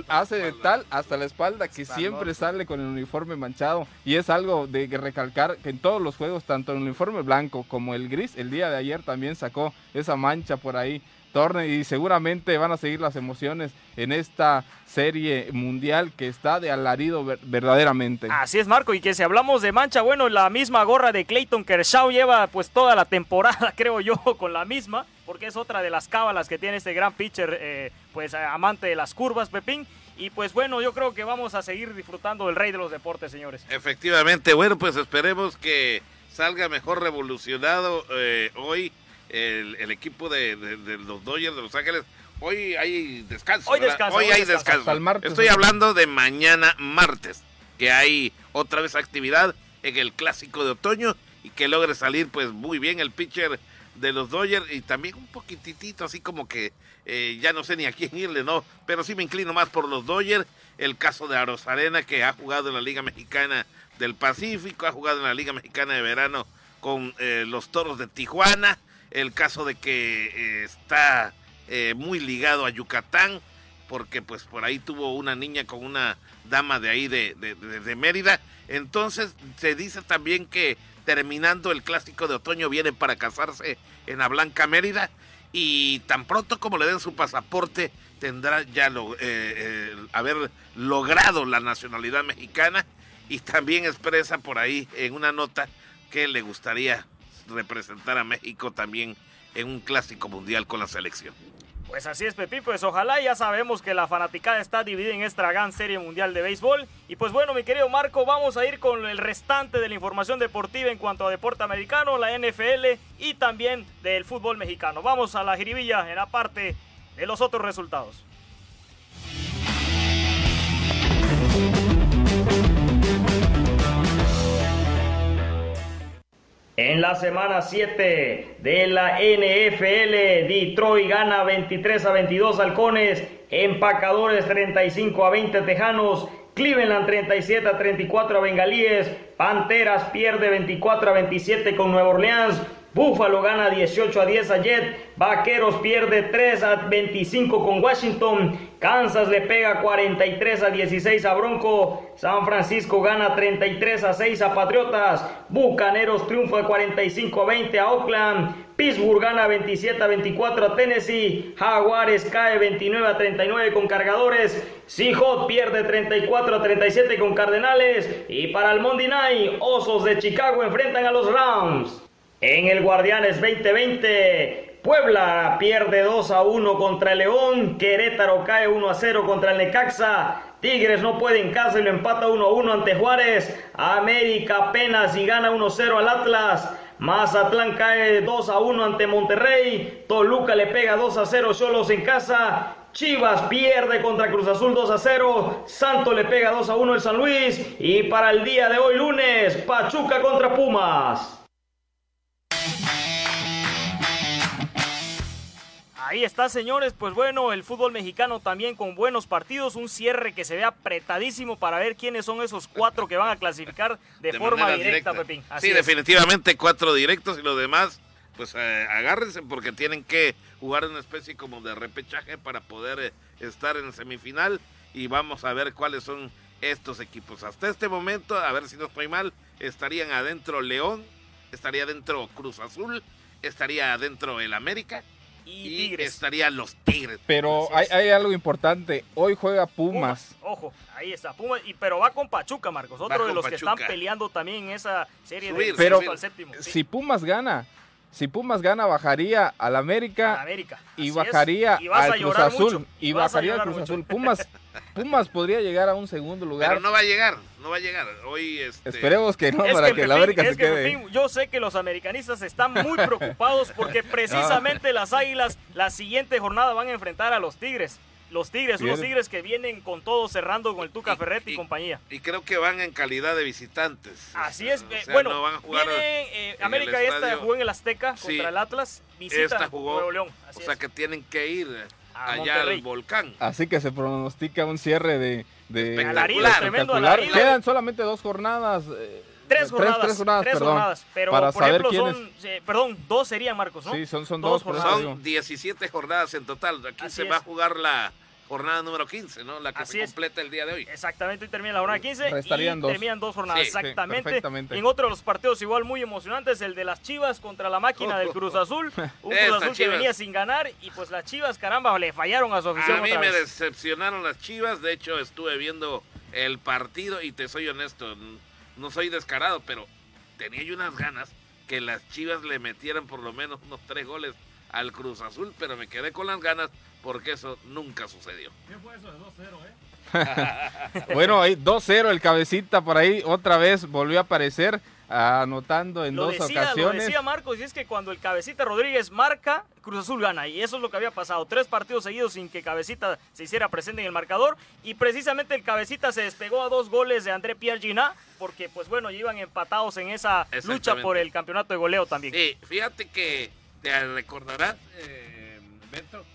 hace de tal hasta la espalda que siempre sale con el uniforme manchado. Y es algo de recalcar que en todos los juegos tanto el uniforme blanco como el gris el día de ayer también sacó esa mancha por ahí torne y seguramente van a seguir las emociones en esta serie mundial que está de alarido verdaderamente. Así es, Marco, y que si hablamos de mancha, bueno, la misma gorra de Clayton Kershaw lleva pues toda la temporada, *laughs* creo yo, con la misma, porque es otra de las cábalas que tiene este gran pitcher, eh, pues amante de las curvas, Pepín. Y pues bueno, yo creo que vamos a seguir disfrutando del rey de los deportes, señores. Efectivamente, bueno, pues esperemos que salga mejor revolucionado eh, hoy el, equipo de, los Dodgers de Los Ángeles. Hoy hay descanso. Hoy, hoy, hay descanso. Estoy hablando de mañana martes, que hay otra vez actividad en el clásico de otoño y que logre salir pues muy bien el pitcher de los Dodgers y también un poquitito así como que eh, ya no sé ni a quién irle, no, pero sí me inclino más por los Dodgers. El caso de Arena que ha jugado en la Liga Mexicana del Pacífico, ha jugado en la Liga Mexicana de Verano con eh, los Toros de Tijuana el caso de que eh, está eh, muy ligado a Yucatán, porque pues por ahí tuvo una niña con una dama de ahí de, de, Mérida. Entonces se dice también que terminando el clásico de otoño viene para casarse en la Blanca Mérida y tan pronto como le den su pasaporte tendrá ya lo, eh, haber logrado la nacionalidad mexicana y también expresa por ahí en una nota que le gustaría representar a México también en un clásico mundial con la selección. Pues así es, Pepi, pues ojalá ya sabemos que la fanaticada está dividida en esta gran serie mundial de béisbol. Y pues bueno, mi querido Marco, vamos a ir con el restante de la información deportiva en cuanto a deporte americano, la NFL y también del fútbol mexicano. Vamos a la jiribilla en la parte de los otros resultados. En la semana 7 de la NFL, Detroit gana 23 a 22 halcones, empacadores 35 a 20 tejanos, Cleveland 37 a 34 a bengalíes, Panteras pierde 24 a 27 con Nueva Orleans, Buffalo gana 18 a 10 a Jet. Vaqueros pierde 3 a 25 con Washington. Kansas le pega 43 a 16 a Bronco. San Francisco gana 33 a 6 a Patriotas. Bucaneros triunfa 45 a 20 a Oakland. Pittsburgh gana 27 a 24 a Tennessee. Jaguares cae 29 a 39 con Cargadores. Seahawks pierde 34 a 37 con Cardenales. Y para el Monday Night, Osos de Chicago enfrentan a los Rams. En el Guardianes 2020, Puebla pierde 2 a 1 contra León, Querétaro cae 1 a 0 contra el Necaxa, Tigres no puede en casa y lo empata 1 a 1 ante Juárez, América apenas y gana 1 a 0 al Atlas, Mazatlán cae 2 a 1 ante Monterrey, Toluca le pega 2 a 0 solos en casa, Chivas pierde contra Cruz Azul 2 a 0. Santo le pega 2 a 1 el San Luis. Y para el día de hoy lunes, Pachuca contra Pumas. Ahí está, señores. Pues bueno, el fútbol mexicano también con buenos partidos. Un cierre que se ve apretadísimo para ver quiénes son esos cuatro que van a clasificar de, *laughs* forma directa, Pepín. sí, definitivamente cuatro directos y los demás, pues eh, agárrense porque tienen que jugar una especie como de repechaje para poder eh, estar en semifinal. Y vamos a ver cuáles son estos equipos. Hasta este momento, a ver si no estoy mal, estarían adentro León, estaría adentro Cruz Azul, estaría adentro el América y, estarían los Tigres. Pero hay, algo importante. Hoy juega Pumas. Ojo, ahí está. Pumas, y, pero va con Pachuca, Marcos. Otro de los que están peleando también en esa serie de pero, al séptimo. Si Pumas gana, si Pumas gana, bajaría al América, América. y bajaría al Cruz Azul. Y, bajaría al Cruz Azul. Pumas, *laughs* Pumas podría llegar a un segundo lugar. Pero no va a llegar, no va a llegar. Hoy este... Esperemos que no, para que, el América se quede. yo sé que los americanistas están muy preocupados porque *laughs* precisamente las Águilas la siguiente jornada van a enfrentar a los Tigres los Tigres, unos Tigres que vienen con todo cerrando con el Tuca Ferretti y, compañía. Y creo que van en calidad de visitantes. Así es. Eh, bueno, van a jugar eh, América esta jugó en el Azteca contra el Atlas, visita Nuevo León. o sea que tienen que ir allá al volcán. Así que se pronostica un cierre de, de espectacular. Quedan solamente dos jornadas. Eh, tres jornadas, tres, jornadas, tres jornadas, pero para por saber ejemplo son, perdón, dos serían Marcos, ¿no? Sí, son, son dos, Son 17 jornadas en total. Aquí se va a jugar la jornada número 15, ¿no? La que Así se es. completa el día de hoy. Exactamente, hoy termina la jornada 15 Restarían y dos. terminan dos jornadas. Sí, sí, exactamente. perfectamente. en otro de los partidos igual muy emocionantes, el de las Chivas contra la máquina del Cruz *laughs* Azul. Un Cruz Azul que venía sin ganar y pues las Chivas, caramba, le fallaron a su afición A mí otra me vez. decepcionaron las chivas. De hecho, estuve viendo el partido y te soy honesto, no soy descarado, pero tenía yo unas ganas que las chivas le metieran por lo menos unos tres goles al Cruz Azul, pero me quedé con las ganas porque eso nunca sucedió. *laughs* Bueno, ahí 2-0 el cabecita por ahí, otra vez volvió a aparecer, anotando en Lo dos decía, lo ocasiones. decía Marcos, y es que cuando el Cabecita Rodríguez marca, Cruz Azul gana. Y eso es lo que había pasado. Tres partidos seguidos sin que Cabecita se hiciera presente en el marcador. Y precisamente el Cabecita se despegó a dos goles de André Pierre Gina, porque pues bueno, iban empatados en esa lucha por el campeonato de goleo también. Sí, fíjate que te recordarás, eh, Beto,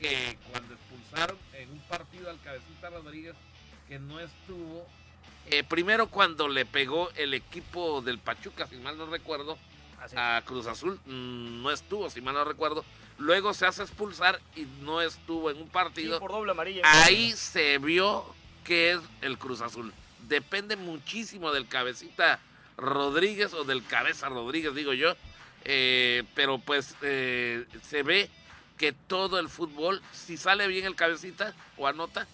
que cuando expulsaron en un partido al Cabecita Rodríguez, que no estuvo, eh, primero cuando le pegó el equipo del Pachuca, si mal no recuerdo, a Cruz Azul, mm, no estuvo, si mal no recuerdo, luego se hace expulsar y no estuvo en un Sí, partido. por doble amarilla. Ahí se vio que es el Cruz Azul. Depende muchísimo del cabecita Rodríguez o del cabeza Rodríguez, digo yo. Eh, pero pues eh, se ve que todo el fútbol, si sale bien el cabecita o anota,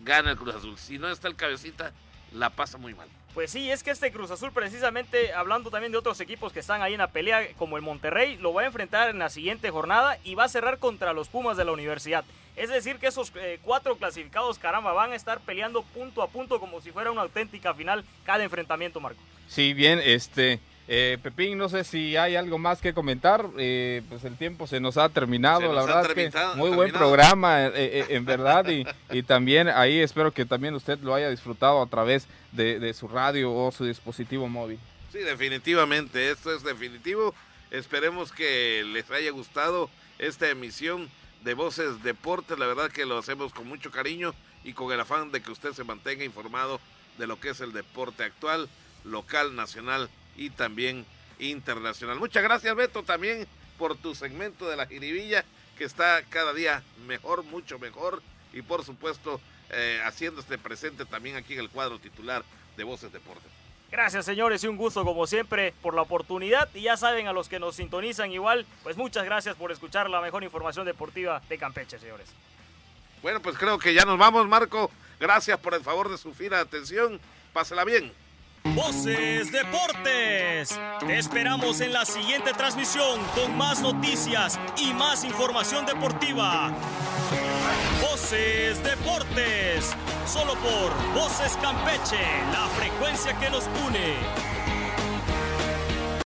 gana el Cruz Azul. Si no está el cabecita, la pasa muy mal. Pues sí, es que este Cruz Azul, precisamente hablando también de otros equipos que están ahí en la pelea, como el Monterrey, lo va a enfrentar en la siguiente jornada y va a cerrar contra los Pumas de la universidad. Es decir, que esos eh, cuatro clasificados, caramba, van a estar peleando punto a punto como si fuera una auténtica final cada enfrentamiento, Marco. Sí, bien, este, eh, Pepín, no sé si hay algo más que comentar, eh, pues el tiempo se nos ha terminado, nos la ha verdad que terminado- muy buen programa, eh, eh, en verdad, y, y también ahí espero que también usted lo haya disfrutado a través de, de su radio o su dispositivo móvil. Sí, definitivamente, esto es definitivo. Esperemos que les haya gustado esta emisión de Voces Deportes. La verdad que lo hacemos con mucho cariño y con el afán de que usted se mantenga informado de lo que es el deporte actual, local, nacional y también internacional. Muchas gracias, Beto, también por tu segmento de la jiribilla, que está cada día mejor, mucho mejor, y por supuesto eh, haciéndose presente también aquí en el cuadro titular de Voces Deportes. Gracias, señores, y un gusto como siempre por la oportunidad. Y ya saben, a los que nos sintonizan igual, pues muchas gracias por escuchar la mejor información deportiva de Campeche, señores. Bueno, pues creo que ya nos vamos, Marco. Gracias por el favor de su fina atención. Pásela bien. Voces Deportes. Te esperamos en la siguiente transmisión con más noticias y más información deportiva. Voces Deportes. Solo por Voces Campeche, la frecuencia que nos une.